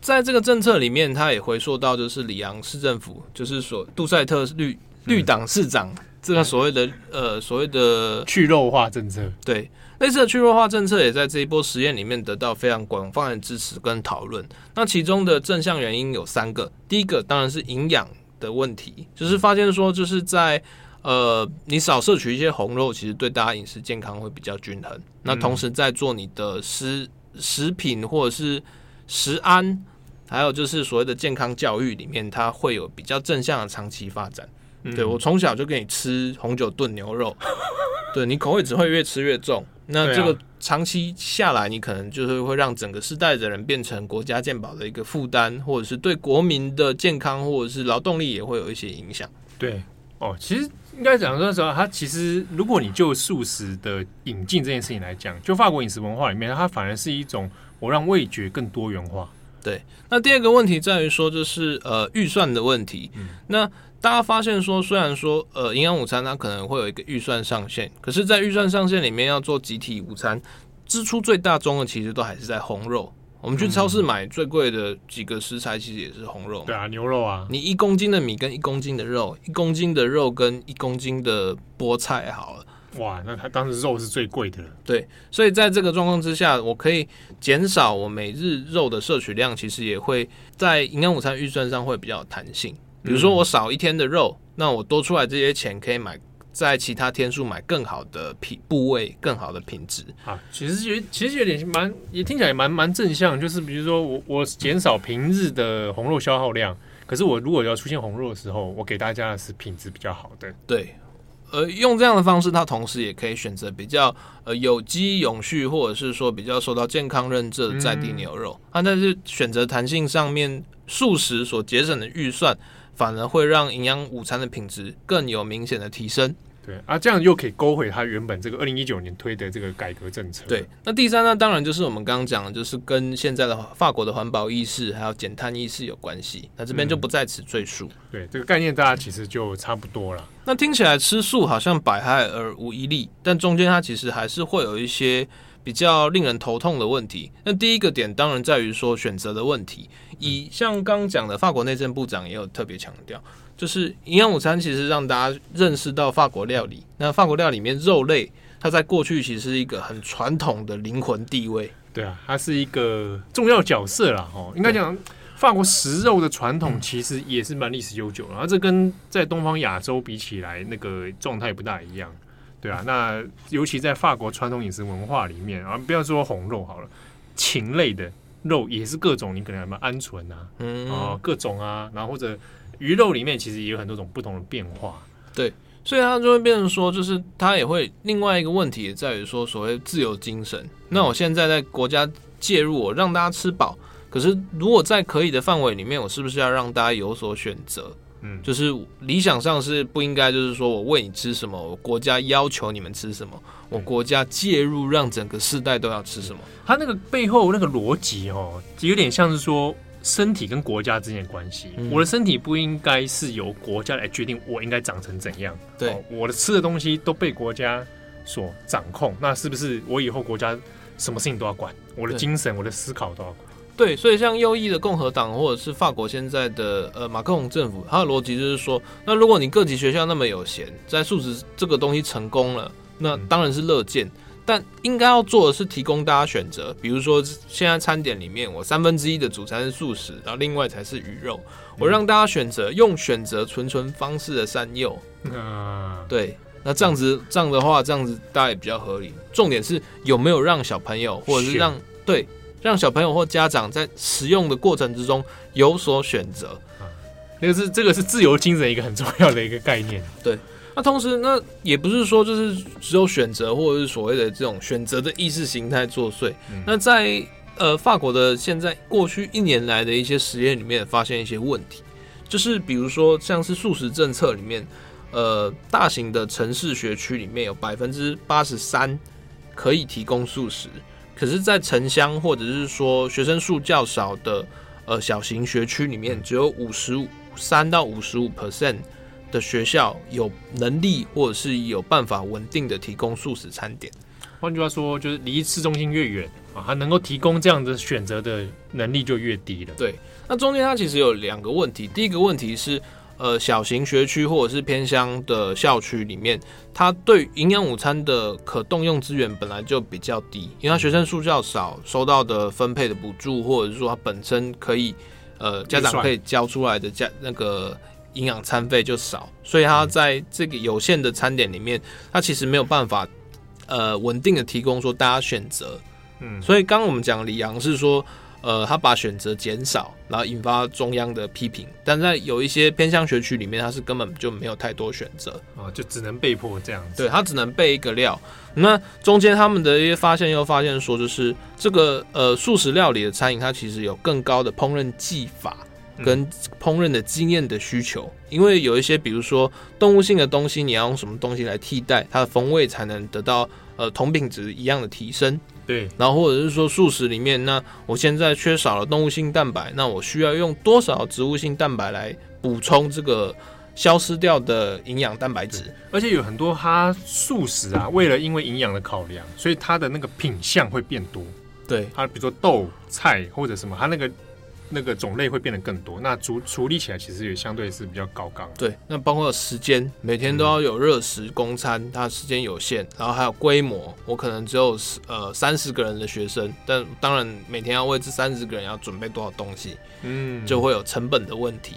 在这个政策里面，他也回溯到就是里昂市政府，就是说杜塞特绿绿党市长、嗯、这个所谓的呃所谓的去肉化政策，对。类似的去弱化政策也在这一波实验里面得到非常广泛的支持跟讨论。那其中的正向原因有三个，第一个当然是营养的问题，就是发现说就是在呃你少摄取一些红肉，其实对大家饮食健康会比较均衡。那同时在做你的食食品或者是食安，还有就是所谓的健康教育里面，它会有比较正向的长期发展。对，我从小就给你吃红酒炖牛肉，(laughs) 对，你口味只会越吃越重。那这个长期下来，你可能就是会让整个世代的人变成国家健保的一个负担，或者是对国民的健康或者是劳动力也会有一些影响。对，哦，其实应该讲说实话，它其实如果你就素食的引进这件事情来讲，就法国饮食文化里面，它反而是一种我让味觉更多元化。对，那第二个问题在于说，就是呃预算的问题。嗯，那大家发现说，虽然说呃营养午餐它可能会有一个预算上限，可是，在预算上限里面要做集体午餐，支出最大宗的其实都还是在红肉。我们去超市买最贵的几个食材，其实也是红肉。对啊，牛肉啊，你一公斤的米跟一公斤的肉，一公斤的肉跟一公斤的菠菜好了。哇，那它当时肉是最贵的了。对，所以在这个状况之下，我可以减少我每日肉的摄取量，其实也会在营养午餐预算上会比较有弹性。比如说我少一天的肉，嗯、那我多出来这些钱可以买在其他天数买更好的品部位、更好的品质啊。其实有其实有点蛮，也听起来蛮蛮正向。就是比如说我我减少平日的红肉消耗量，可是我如果要出现红肉的时候，我给大家的是品质比较好的。对，呃，用这样的方式，它同时也可以选择比较呃有机、永续，或者是说比较受到健康认证的在地牛肉。它、嗯啊、但是选择弹性上面，素食所节省的预算。反而会让营养午餐的品质更有明显的提升。对啊，这样又可以勾回他原本这个二零一九年推的这个改革政策。对，那第三呢，当然就是我们刚刚讲的，就是跟现在的法国的环保意识还有减碳意识有关系。那这边就不在此赘述。嗯。对，这个概念大家其实就差不多了。那听起来吃素好像百害而无一利，但中间它其实还是会有一些比较令人头痛的问题。那第一个点当然在于说选择的问题。以像刚刚讲的，法国内政部长也有特别强调。就是营养午餐，其实让大家认识到法国料理。那法国料理里面肉类，它在过去其实是一个很传统的灵魂地位。对啊，它是一个重要角色啦。哦，应该讲法国食肉的传统其实也是蛮历史悠久的。然后这跟在东方亚洲比起来，那个状态不大一样。对啊，那尤其在法国传统饮食文化里面啊，不要说红肉好了，禽类的肉也是各种，你可能什么鹌鹑啊，嗯，啊各种啊，然后或者。鱼肉里面其实也有很多种不同的变化，对，所以它就会变成说，就是它也会另外一个问题也在于说，所谓自由精神。那我现在在国家介入，我让大家吃饱，可是如果在可以的范围里面，我是不是要让大家有所选择？嗯，就是理想上是不应该，就是说我喂你吃什么，我国家要求你们吃什么，我国家介入让整个世代都要吃什么。它那个背后那个逻辑哦，有点像是说。身体跟国家之间的关系，嗯，我的身体不应该是由国家来决定我应该长成怎样。对，哦，我的吃的东西都被国家所掌控，那是不是我以后国家什么事情都要管？我的精神、我的思考都要管？对，所以像右翼的共和党或者是法国现在的呃马克龙政府，他的逻辑就是说，那如果你各级学校那么有钱，在素食这个东西成功了，那当然是乐见。嗯但应该要做的是提供大家选择，比如说现在餐点里面，我三分之一的主餐是素食，然后另外才是鱼肉，我让大家选择，用选择纯纯方式的善诱。啊，(laughs) 对，那这样子这样的话，这样子大家也比较合理。重点是有没有让小朋友或者是让对让小朋友或家长在使用的过程之中有所选择。啊，那个是这个是自由精神一个很重要的一个概念。对。那同时，那也不是说就是只有选择，或者是所谓的这种选择的意识形态作祟。嗯。那在呃法国的现在过去一年来的一些实验里面，发现一些问题，就是比如说像是素食政策里面，呃，大型的城市学区里面有百分之八十三可以提供素食，可是，在城乡或者是说学生数较少的呃小型学区里面，只有五十五三到五十五 percent。的学校有能力或者是有办法稳定的提供素食餐点，换句话说，就是离市中心越远啊，它能够提供这样的选择的能力就越低了。对，那中间它其实有两个问题，第一个问题是，呃，小型学区或者是偏乡的校区里面，它对营养午餐的可动用资源本来就比较低，因为它学生数较少，收到的分配的补助或者是说它本身可以，呃，家长可以交出来的家那个。营养餐费就少，所以它在这个有限的餐点里面，它其实没有办法，呃，稳定的提供说大家选择。嗯，所以刚刚我们讲李阳是说，呃，他把选择减少，然后引发中央的批评。但在有一些偏向学区里面，他是根本就没有太多选择啊，就只能被迫这样子。对，他只能备一个料。那中间他们的一些发现又发现说，就是这个呃素食料理的餐饮，它其实有更高的烹饪技法。跟烹饪的经验的需求，因为有一些，比如说动物性的东西，你要用什么东西来替代，它的风味才能得到呃同品质一样的提升。对，然后或者是说素食里面，那我现在缺少了动物性蛋白，那我需要用多少植物性蛋白来补充这个消失掉的营养蛋白质？而且有很多它素食啊，为了因为营养的考量，所以它的那个品相会变多。对，它比如说豆菜或者什么，它那个。那个种类会变得更多，那处处理起来其实也相对是比较高纲。对，那包括时间，每天都要有热食供餐，嗯，它时间有限，然后还有规模，我可能只有呃三十个人的学生，但当然每天要为这三十个人要准备多少东西，嗯，就会有成本的问题。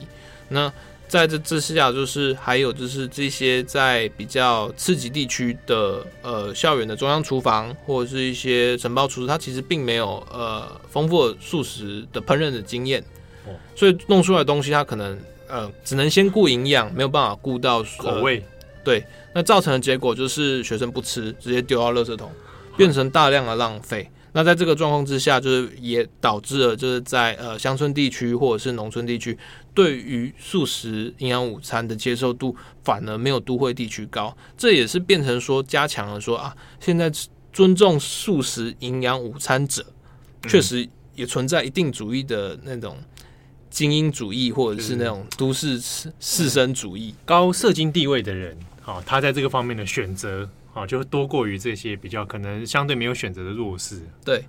那在这之下，就是还有就是这些在比较次级地区的呃校园的中央厨房或者是一些承包厨师，他其实并没有呃丰富的素食的烹饪的经验，所以弄出来的东西，他可能呃只能先顾营养，没有办法顾到、呃、口味。对，那造成的结果就是学生不吃，直接丢到垃圾桶，变成大量的浪费。那在这个状况之下，就是也导致了就是在呃乡村地区或者是农村地区，对于素食营养午餐的接受度反而没有都会地区高，这也是变成说加强了说啊，现在尊重素食营养午餐者，确实也存在一定主义的那种精英主义，或者是那种都市士士绅主义、高社经地位的人，啊，他在这个方面的选择，啊，就会多过于这些比较可能相对没有选择的弱势。对。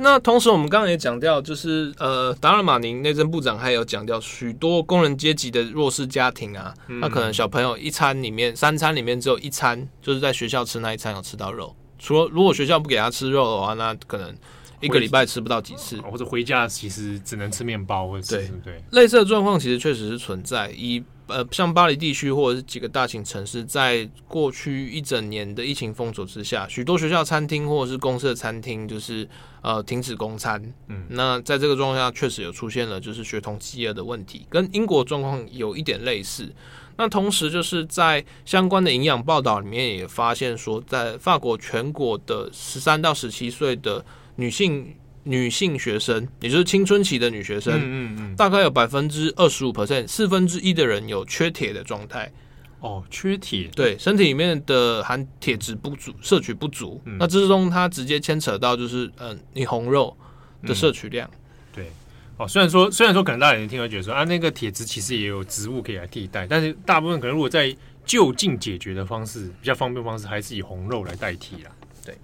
那同时，我们刚刚也讲到，就是呃，达尔马宁内政部长还有讲到，许多工人阶级的弱势家庭啊，那可能小朋友一餐里面三餐里面只有一餐，就是在学校吃那一餐有吃到肉。除了如果学校不给他吃肉的话，那可能一个礼拜吃不到几次，或者回家其实只能吃面包或者对对。类似的状况其实确实是存在。以呃，像巴黎地区或者是几个大型城市，在过去一整年的疫情封锁之下，许多学校餐厅或者是公司的餐厅就是呃停止供餐。嗯，那在这个状况下，确实有出现了就是学童饥饿的问题，跟英国状况有一点类似。那同时就是在相关的营养报道里面也发现说，在法国全国的十三到十七岁的女性。女性学生，也就是青春期的女学生，嗯嗯嗯，大概有百分之二十五 percent，四分之一的人有缺铁的状态。哦，缺铁，对，身体里面的含铁质不足，摄取不足。嗯、那之中它直接牵扯到就是，嗯、呃，你红肉的摄取量、嗯。对，哦，虽然说虽然说可能大家也听会觉得说啊，那个铁质其实也有植物可以来替代，但是大部分可能如果在就近解决的方式比较方便的方式，还是以红肉来代替啦。对，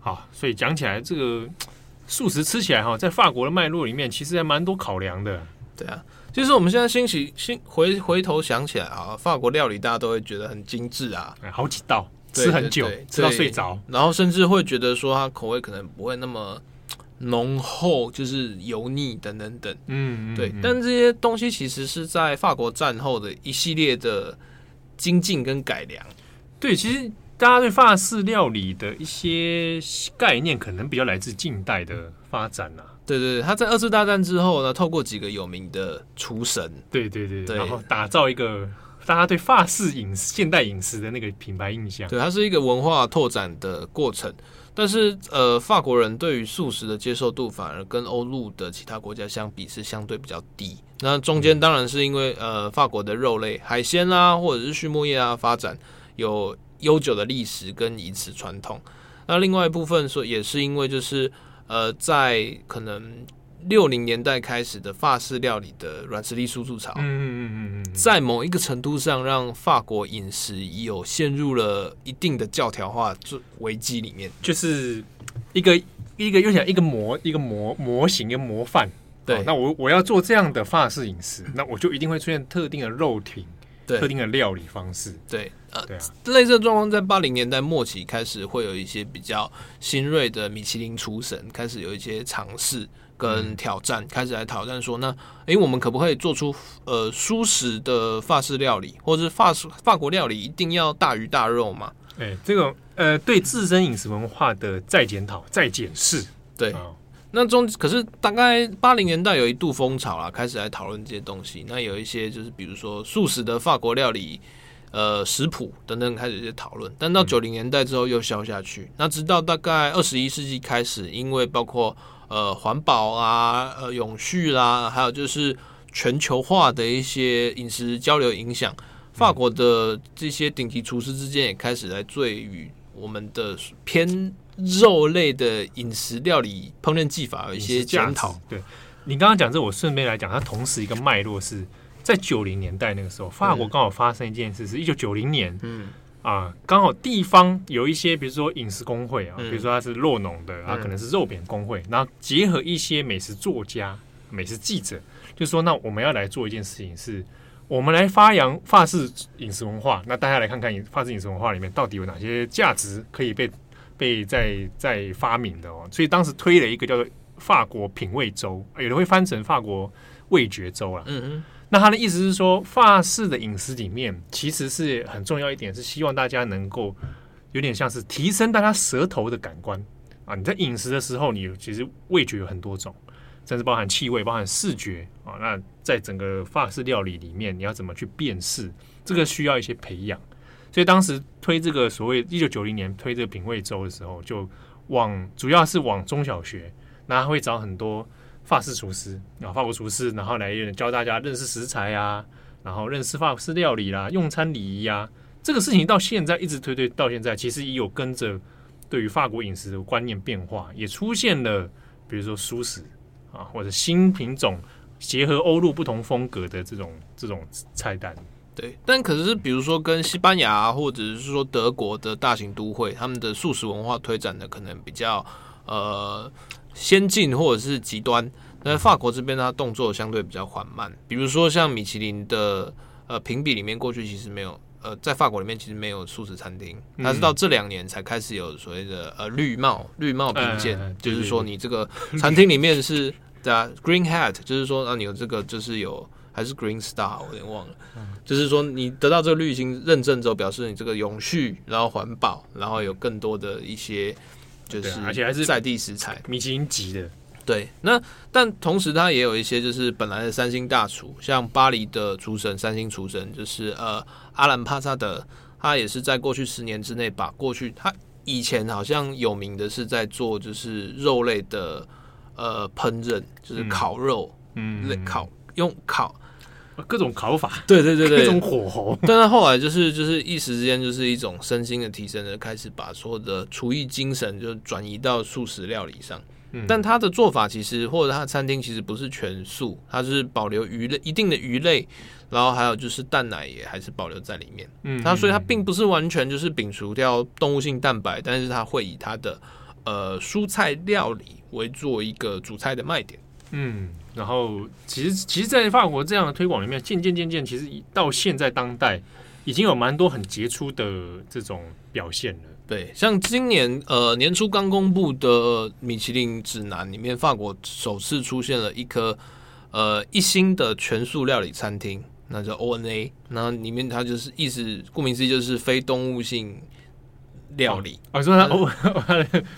好，所以讲起来这个。素食吃起来哈，在法国的脉络里面，其实还蛮多考量的。对啊，其实我们现在兴起，新回回头想起来啊，法国料理大家都会觉得很精致啊，好几道，吃很久，吃到睡着，然后甚至会觉得说它口味可能不会那么浓厚，就是油腻等等等。嗯，对。但这些东西其实是在法国战后的一系列的精进跟改良。对，其实。大家对法式料理的一些概念，可能比较来自近代的发展呐、啊。对对对，他在二次大战之后呢，透过几个有名的厨神，对对对，对然后打造一个大家对法式饮食、现代饮食的那个品牌印象。对，它是一个文化拓展的过程。但是，呃，法国人对于素食的接受度，反而跟欧陆的其他国家相比是相对比较低。那中间当然是因为，呃，法国的肉类、海鲜啊，或者是畜牧业啊，发展有。悠久的历史跟饮食传统，那另外一部分说也是因为就是呃，在可能六零年代开始的法式料理的软实力输出潮，嗯嗯嗯嗯，在某一个程度上让法国饮食有陷入了一定的教条化危机里面，就是一个一个又想一个模一个模模型一个模范，对，那我我要做这样的法式饮食，那我就一定会出现特定的肉品。对。特定的料理方式，对，呃，对啊，类似的状况在八零年代末期开始会有一些比较新锐的米其林厨神开始有一些尝试跟挑战，嗯、开始来挑战说，那，哎，我们可不可以做出呃蔬食的法式料理，或者是法式法国料理一定要大鱼大肉嘛？哎，这个呃，对自身饮食文化的再检讨、再检视，对。哦那中可是大概八零年代有一度风潮啦，开始来讨论这些东西。那有一些就是比如说素食的法国料理，呃，食谱等等开始一些讨论。但到九零年代之后又消下去。那直到大概二十一世纪开始，因为包括呃环保啊、呃永续啦，还有就是全球化的一些饮食交流影响，法国的这些顶级厨师之间也开始来对与我们的偏。肉类的饮食料理烹饪技法有一些检讨。对，你刚刚讲这，我顺便来讲，它同时一个脉络是在九零年代那个时候，法国刚好发生一件事，是一九九零年，嗯。啊，刚好地方有一些，比如说饮食工会啊，比如说它是洛农的啊，可能是肉饼工会，然后结合一些美食作家、美食记者，就说那我们要来做一件事情，是我们来发扬法式饮食文化，那大家来看看法式饮食文化里面到底有哪些价值可以被。被在在发明的哦，所以当时推了一个叫做法国品味周，有人会翻成法国味觉周了。嗯嗯，那他的意思是说，法式的饮食里面其实是很重要一点，是希望大家能够有点像是提升大家舌头的感官啊。你在饮食的时候，你其实味觉有很多种，甚至包含气味、包含视觉啊。那在整个法式料理里面，你要怎么去辨识？这个需要一些培养。所以当时推这个所谓一九九零年推这个品味周的时候，就往主要是往中小学，那会找很多法式厨师啊，法国厨师，然后来教大家认识食材啊，然后认识法式料理啦、用餐礼仪呀。这个事情到现在一直推推到现在，其实也有跟着对于法国饮食的观念变化，也出现了比如说素食啊，或者新品种结合欧陆不同风格的这种这种菜单。对，但可是比如说跟西班牙或者是说德国的大型都会，他们的素食文化推展的可能比较呃先进或者是极端，那法国这边它动作相对比较缓慢。比如说像米其林的呃评比里面，过去其实没有呃在法国里面其实没有素食餐厅，它是到这两年才开始有所谓的呃绿帽绿帽评鉴，嗯、就是说你这个 (laughs) 餐厅里面是啊 Green Hat，就是说啊你有这个就是有。还是 Green Star，我有点忘了。嗯、(laughs) 就是说，你得到这个绿星认证之后，表示你这个永续，然后环保，然后有更多的一些，就是而且还是在地食材，米其林级的。对，那但同时它也有一些就是本来的三星大厨，像巴黎的厨神三星厨神，就是呃阿兰帕萨德，他也是在过去十年之内把过去他以前好像有名的是在做就是肉类的呃烹饪，就是烤肉，嗯，烤用烤。各种烤法，对对对对，各种火候。但是后来就是就是一时之间就是一种身心的提升的，开始把所有的厨艺精神就转移到素食料理上。嗯，但他的做法其实或者他的餐厅其实不是全素，他是保留鱼类一定的鱼类，然后还有就是蛋奶也还是保留在里面。嗯，他所以他并不是完全就是摒除掉动物性蛋白，但是他会以他的呃蔬菜料理为做一个主菜的卖点。嗯。然后，其实，其实，在法国这样的推广里面，渐渐渐渐，其实到现在当代，已经有蛮多很杰出的这种表现了。对，像今年呃年初刚公布的米其林指南里面，法国首次出现了一颗呃一星的全素料理餐厅，那叫 ONA，然后里面它就是意思顾名思义就是非动物性料理。哦，说它哦，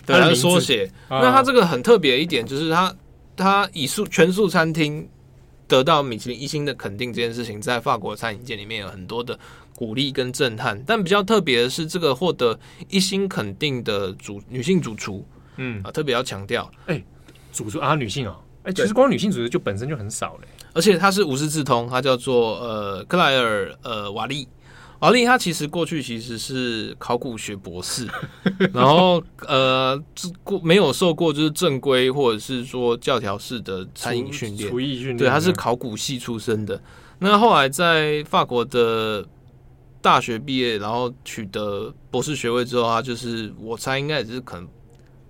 对，它的缩写。哦、那它这个很特别一点就是它。他以素全素餐厅得到米其林一星的肯定这件事情，在法国餐饮界里面有很多的鼓励跟震撼。但比较特别的是，这个获得一星肯定的主女性主厨，嗯。啊，特别要强调，哎、欸，主厨啊，女性哦，哎、欸，其实光女性主厨就本身就很少嘞，而且她是无师自通，她叫做呃克莱尔呃瓦利。瓦利他其实过去其实是考古学博士，然后呃，过没有受过就是正规或者是说教条式的餐饮训练，厨艺训练，对，他是考古系出身的。那后来在法国的大学毕业，然后取得博士学位之后，他就是我猜应该也是可能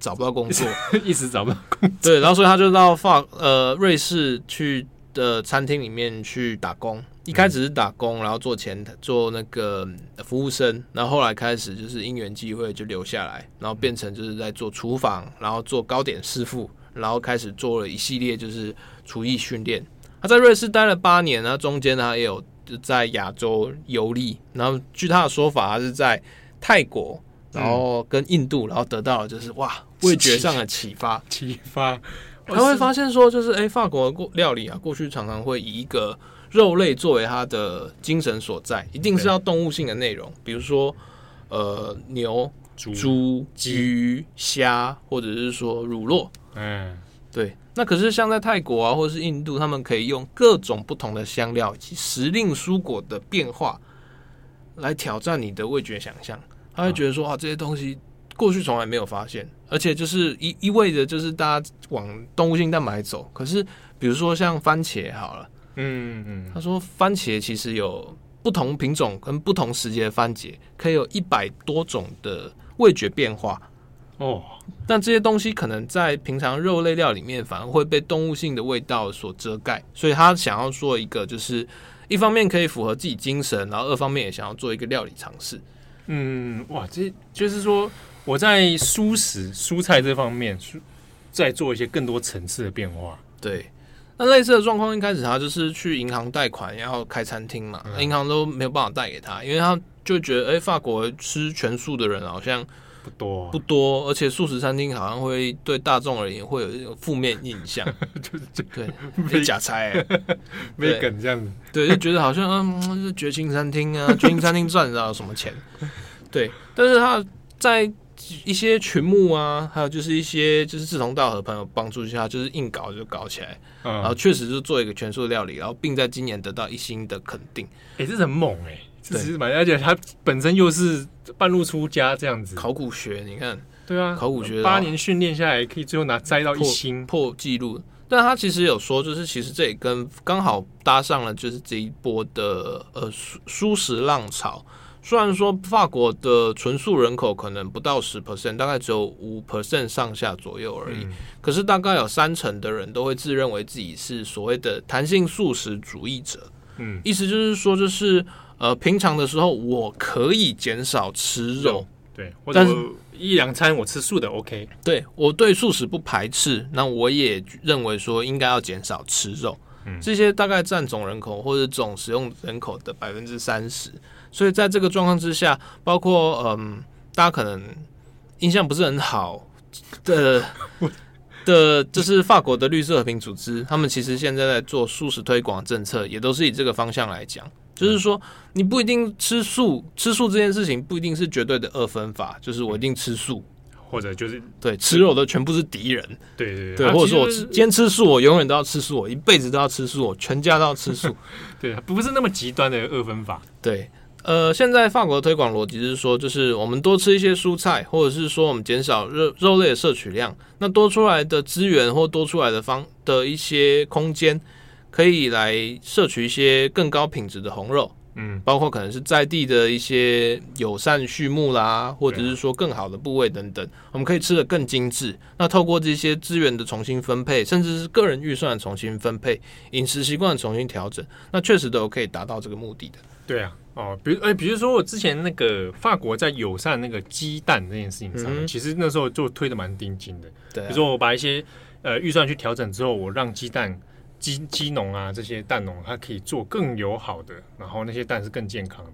找不到工作，(laughs) 一直找不到工作，对，然后所以他就到法呃瑞士去的餐厅里面去打工。一开始是打工，然后做前台，做那个服务生，然后后来开始就是因缘际会就留下来，然后变成就是在做厨房，然后做糕点师傅，然后开始做了一系列就是厨艺训练。他在瑞士待了八年，然后中间他也有就在亚洲游历，然后据他的说法，他是在泰国，然后跟印度，然后得到了就是哇味觉上的启发，(laughs) 启发，他会发现说就是哎，法国的料理啊，过去常常会以一个。肉类作为它的精神所在，一定是要动物性的内容，比如说，呃，牛、猪、猪鱼、虾，或者是说乳酪。嗯，对。那可是像在泰国啊，或者是印度，他们可以用各种不同的香料以及时令蔬果的变化，来挑战你的味觉想象。他会觉得说，啊，这些东西过去从来没有发现，而且就是一一味的，就是大家往动物性蛋白走。可是，比如说像番茄，好了。嗯嗯，他说番茄其实有不同品种跟不同时节的番茄，可以有一百多种的味觉变化哦。但这些东西可能在平常肉类料里面，反而会被动物性的味道所遮盖。所以他想要做一个，就是一方面可以符合自己精神，然后二方面也想要做一个料理尝试。嗯，哇，这就是说我在蔬食蔬菜这方面，再做一些更多层次的变化。对。那类似的状况，一开始他就是去银行贷款，然后开餐厅嘛，银、嗯、行都没有办法贷给他，因为他就觉得，哎、欸，法国吃全素的人好像不多、啊，不多，而且素食餐厅好像会对大众而言会有一种负面印象，(laughs) 就是这对，没假猜，(laughs) 没梗这样。子，对，就觉得好像嗯，绝情餐厅啊，绝情餐厅赚得到什么钱？对，但是他在一些群牧啊，还有就是一些就是志同道合的朋友帮助下，就是硬搞就搞起来，嗯、然后确实就做一个全素料理，然后并在今年得到一星的肯定。哎、欸，这是很猛哎、欸，这对其实蛮，而且他本身又是半路出家这样子，考古学你看，对啊，考古学八年训练下来，可以最后拿摘到一星破纪录。但他其实有说，就是其实这也跟刚好搭上了，就是这一波的呃舒舒适浪潮。虽然说法国的纯素人口可能不到十 percent，大概只有五 percent 上下左右而已，嗯、可是大概有三成的人都会自认为自己是所谓的弹性素食主义者。嗯，意思就是说，就是呃平常的时候我可以减少吃肉，对，但是。一两餐我吃素的，OK。对，我对素食不排斥，那我也认为说应该要减少吃肉。嗯，这些大概占总人口或者总使用人口的百分之三十。所以在这个状况之下，包括嗯，大家可能印象不是很好的 (laughs) 的，就是法国的绿色和平组织，他们其实现在在做素食推广政策，也都是以这个方向来讲。就是说，你不一定吃素，吃素这件事情不一定是绝对的二分法，就是我一定吃素，或者就是对吃肉的全部是敌人，对对对，或者说我今天吃素，我永远都要吃素，我一辈子都要吃素，我全家都要吃素，(laughs) 对，不是那么极端的二分法。对，呃，现在法国推广逻辑是说，就是我们多吃一些蔬菜，或者是说我们减少肉肉类的摄取量，那多出来的资源或多出来的方的一些空间。可以来摄取一些更高品质的红肉，嗯，包括可能是在地的一些友善畜牧啦，或者是说更好的部位等等，我们可以吃的更精致。那透过这些资源的重新分配，甚至是个人预算的重新分配，饮食习惯的重新调整，那确实都可以达到这个目的的。对啊，哦，比如哎，比如说我之前那个法国在友善那个鸡蛋这件事情上面，嗯、其实那时候就推的蛮盯紧的。对、啊，比如说我把一些呃预算去调整之后，我让鸡蛋。鸡鸡农啊，这些蛋农，它可以做更友好的，然后那些蛋是更健康的。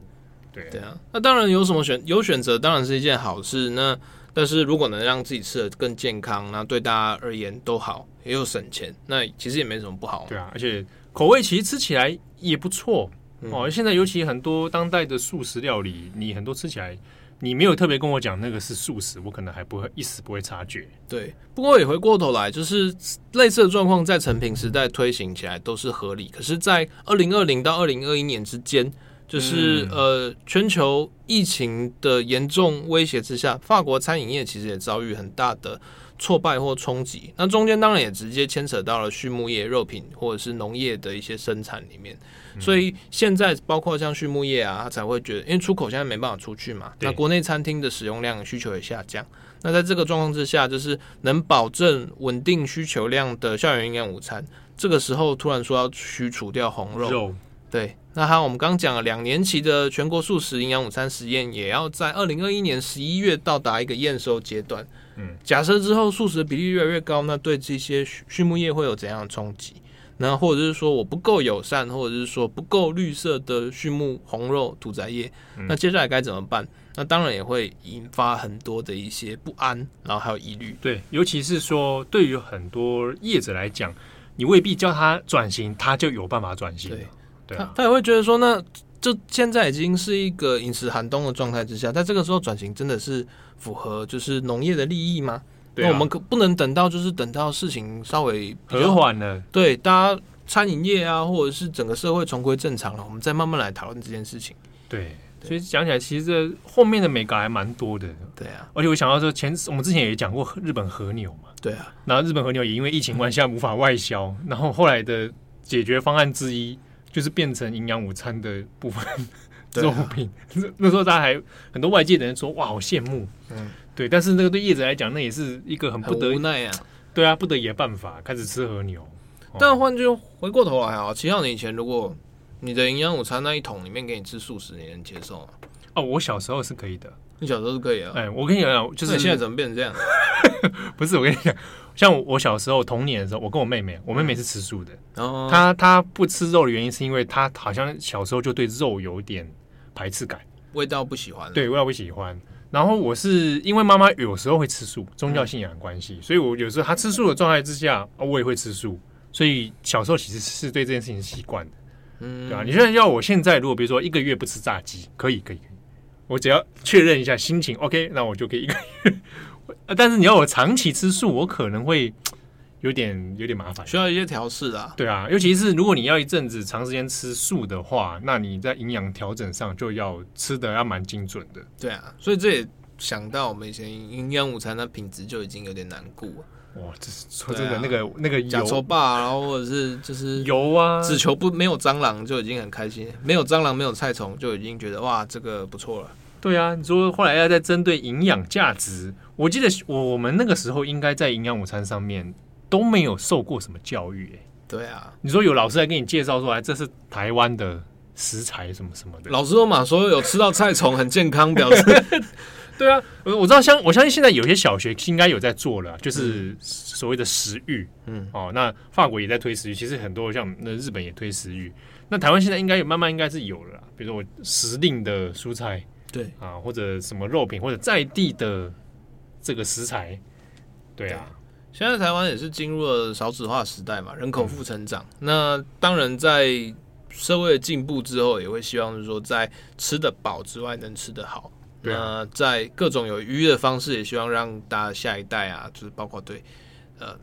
对对啊，那当然有什么选有选择，当然是一件好事。那但是如果能让自己吃的更健康，那对大家而言都好，也有省钱，那其实也没什么不好。对啊，而且口味其实吃起来也不错、嗯、哦。现在尤其很多当代的素食料理，你很多吃起来。你没有特别跟我讲那个是素食，我可能还不会一时不会察觉。对，不过也回过头来，就是类似的状况在成品时代推行起来都是合理。可是，在二零二零到二零二一年之间，就是、嗯、呃全球疫情的严重威胁之下，法国餐饮业其实也遭遇很大的挫败或冲击。那中间当然也直接牵扯到了畜牧业、肉品或者是农业的一些生产里面。所以现在包括像畜牧业啊，他才会觉得，因为出口现在没办法出去嘛，那国内餐厅的使用量需求也下降。那在这个状况之下，就是能保证稳定需求量的校园营养午餐，这个时候突然说要去除掉红肉，肉对。那还有我们刚讲了两年期的全国素食营养午餐实验，也要在二零二一年十一月到达一个验收阶段。嗯，假设之后素食的比例越来越高，那对这些畜牧业会有怎样的冲击？那或者是说我不够友善，或者是说不够绿色的畜牧红肉屠宰业，嗯、那接下来该怎么办？那当然也会引发很多的一些不安，然后还有疑虑。对，尤其是说对于很多业者来讲，你未必叫他转型，他就有办法转型。对，对、啊、他他也会觉得说，那就现在已经是一个饮食寒冬的状态之下，在这个时候转型真的是符合就是农业的利益吗？那我们可不能等到，就是等到事情稍微和缓了，对，大家餐饮业啊，或者是整个社会重归正常了，我们再慢慢来讨论这件事情。对，所以讲起来，其实这后面的美感还蛮多的。对啊，而且我想到说，前我们之前也讲过日本和牛嘛。对啊，然后日本和牛也因为疫情关系无法外销，然后后来的解决方案之一就是变成营养午餐的部分肉 (laughs) 品。那时候大家还很多外界的人说，哇，好羡慕。嗯。对，但是那个对叶子来讲，那也是一个很不得很无奈啊。对啊，不得已的办法，开始吃和牛。但换句回过头来啊，其实你以前如果你的营养午餐那一桶里面给你吃素食，你能接受吗？哦，我小时候是可以的。你小时候是可以啊？哎，我跟你讲，就是你现在怎么变成这样？(laughs) 不是，我跟你讲，像我小时候童年的时候，我跟我妹妹，我妹妹是吃素的。哦。她她不吃肉的原因是因为她好像小时候就对肉有点排斥感，味道不喜欢。对，味道不喜欢。然后我是因为妈妈有时候会吃素，宗教信仰的关系，嗯、所以我有时候她吃素的状态之下，我也会吃素。所以小时候其实是对这件事情习惯的，嗯，对吧？你现在要我现在如果比如说一个月不吃炸鸡，可以，可以，可以。我只要确认一下心情 OK，那我就可以一个月。(laughs) 但是你要我长期吃素，我可能会有点有点麻烦，需要一些调试啊。对啊，尤其是如果你要一阵子长时间吃素的话，那你在营养调整上就要吃的要蛮精准的。对啊，所以这也想到我们以前营养午餐的品质就已经有点难顾了。哇，这是说真的，那个那个假愁霸，然后或者是就是油啊，只求不没有蟑螂就已经很开心，没有蟑螂没有菜虫就已经觉得哇，这个不错了。对啊，你说后来要再针对营养价值，我记得我们那个时候应该在营养午餐上面都没有受过什么教育哎。对啊，你说有老师来给你介绍说，来这是台湾的食材什么什么的，老师都嘛说有吃到菜虫很健康，表示。(laughs) 对啊，我我知道，相我相信现在有些小学应该有在做了，就是所谓的食育，嗯，哦，那法国也在推食育，其实很多像那日本也推食育，那台湾现在应该有慢慢应该是有了，比如说我时令的蔬菜，对。啊，或者什么肉品，或者在地的这个食材，对啊，对现在台湾也是进入了少子化时代嘛，人口负成长，嗯、那当然在社会的进步之后，也会希望就是说在吃得饱之外，能吃得好。那在各种有余的方式，也希望让大家下一代啊，就是包括对，呃，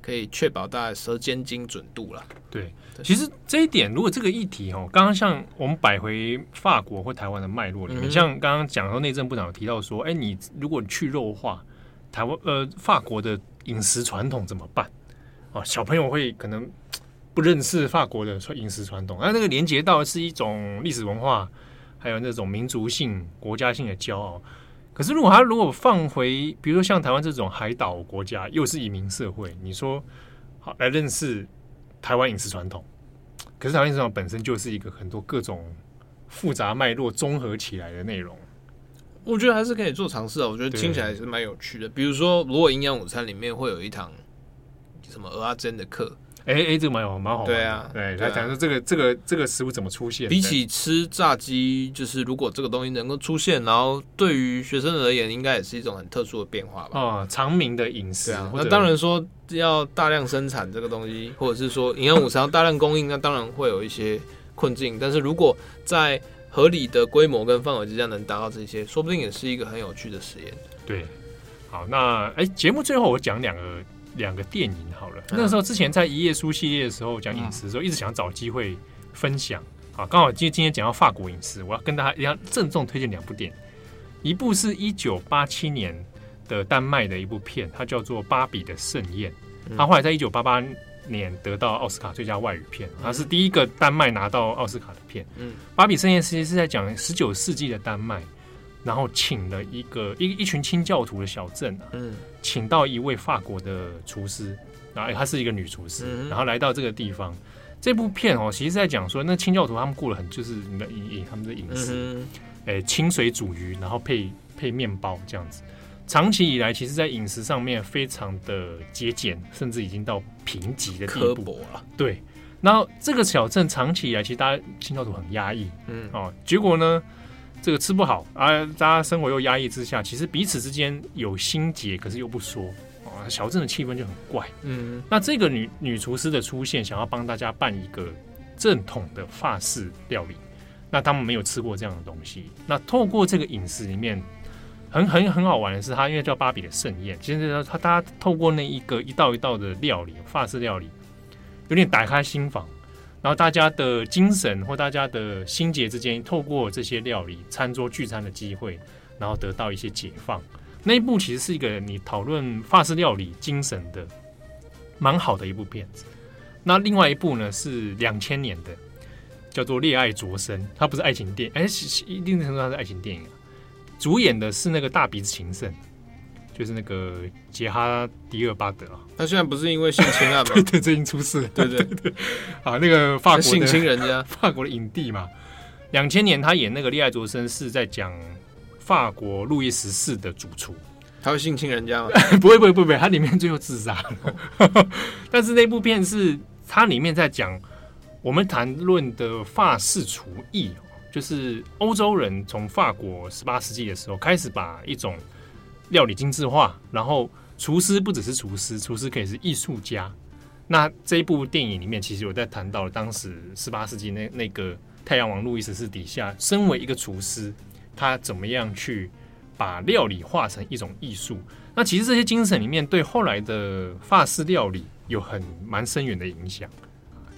可以确保大家舌尖精准度啦。对，其实这一点，如果这个议题哦，刚刚像我们摆回法国或台湾的脉络里面，嗯、像刚刚讲说内政部长有提到说，哎，你如果去肉化，台湾呃法国的饮食传统怎么办？哦，小朋友会可能不认识法国的饮食传统，那那个连接到是一种历史文化。还有那种民族性、国家性的骄傲。可是，如果他如果放回，比如说像台湾这种海岛国家，又是移民社会，你说好来认识台湾饮食传统，可是台湾饮食传统本身就是一个很多各种复杂脉络综合起来的内容。我觉得还是可以做尝试啊，我觉得听起来还是蛮有趣的。比如说，如果营养午餐里面会有一堂什么蚵仔煎的课。哎哎，这个蛮好，蛮好。对啊，对，来讲说这个这个这个食物怎么出现？比起吃炸鸡，就是如果这个东西能够出现，然后对于学生而言，应该也是一种很特殊的变化吧？啊，常民的饮食啊。那当然说要大量生产这个东西，或者是说营养午餐要大量供应，那当然会有一些困境。但是如果在合理的规模跟范围之下能达到这些，说不定也是一个很有趣的实验。对，好，那哎，节目最后我讲两个。两个电影好了，那时候之前在一页书系列的时候讲饮食的时候，一直想找机会分享。好，刚好今今天讲到法国饮食，我要跟大家一样郑重推荐两部电影。一部是一九八七年的丹麦的一部片，它叫做《芭比的盛宴》。它后来在一九八八年得到奥斯卡最佳外语片，它是第一个丹麦拿到奥斯卡的片。嗯，《芭比盛宴》其实是在讲十九世纪的丹麦。然后请了一个一一群清教徒的小镇啊，嗯，请到一位法国的厨师，然后她是一个女厨师，嗯、然后来到这个地方。这部片哦，其实是在讲说，那清教徒他们过了很就是饮饮他们的饮食，嗯、诶，清水煮鱼，然后配配面包这样子。长期以来，其实在饮食上面非常的节俭，甚至已经到贫瘠的地步了。对，然后这个小镇长期以来，其实大家清教徒很压抑，嗯，哦，结果呢？这个吃不好啊，大家生活又压抑之下，其实彼此之间有心结，可是又不说啊，小镇的气氛就很怪。嗯，那这个女女厨师的出现，想要帮大家办一个正统的法式料理，那他们没有吃过这样的东西。那透过这个饮食里面，很很很好玩的是，它因为叫芭比的盛宴，其实他大家透过那一个一道一道的料理，法式料理，有点打开心房。然后大家的精神或大家的心结之间，透过这些料理、餐桌聚餐的机会，然后得到一些解放。那一部其实是一个你讨论法式料理精神的蛮好的一部片子。那另外一部呢是两千年的，叫做《恋爱灼身》，它不是爱情电影，哎，一定程度上是爱情电影。主演的是那个大鼻子情圣。就是那个杰哈迪尔巴德啊，他现在不是因为性侵案吗？(laughs) 对对，最近出事了。对对对，啊，那个法国性侵人家，法国的影帝嘛。两千年他演那个《恋爱卓生》是在讲法国路易十四的主厨，他会性侵人家吗？(laughs) 不会不会不会，他里面最后自杀了。(laughs) 但是那部片是他里面在讲我们谈论的法式厨艺，就是欧洲人从法国十八世纪的时候开始把一种。料理精致化，然后厨师不只是厨师，厨师可以是艺术家。那这一部电影里面，其实有在谈到当时十八世纪那那个太阳王路易十四底下，身为一个厨师，他怎么样去把料理化成一种艺术。那其实这些精神里面，对后来的法式料理有很蛮深远的影响。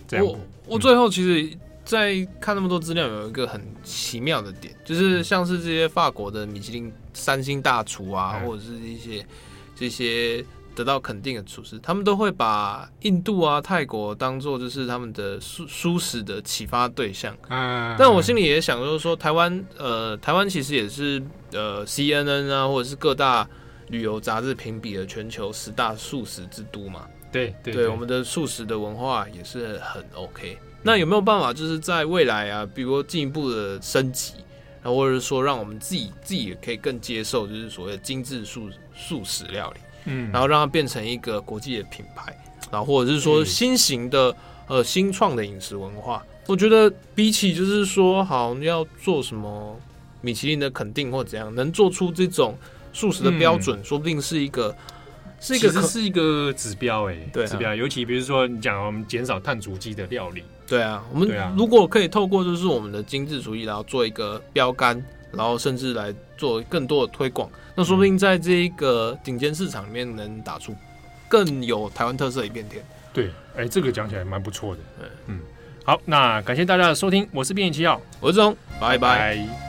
这样，我我最后其实，在看那么多资料，有一个很奇妙的点，就是像是这些法国的米其林三星大厨啊，或者是一些这些。得到肯定的厨师，他们都会把印度啊、泰国当做就是他们的蔬蔬食的启发对象。嗯，但我心里也想，就是说台湾，呃，台湾其实也是呃 CNN 啊，或者是各大旅游杂志评比的全球十大素食之都嘛。对对，对，我们的素食的文化也是很 OK。那有没有办法，就是在未来啊，比如进一步的升级，然后或者是说让我们自己自己也可以更接受，就是所谓的精致素素食料理？嗯，然后让它变成一个国际的品牌，然后或者是说新型的呃新创的饮食文化，我觉得比起就是说好要做什么米其林的肯定或怎样，能做出这种素食的标准，说不定是一个是一个是一个指标哎，对，指标。尤其比如说你讲我们减少碳足迹的料理，对啊，我们如果可以透过就是我们的精致厨艺，然后做一个标杆。然后甚至来做更多的推广，那说不定在这一个顶尖市场里面能打出更有台湾特色的一片天。对，哎，这个讲起来蛮不错的。嗯，好，那感谢大家的收听，我是变异七号，我是志宏，拜拜。拜拜。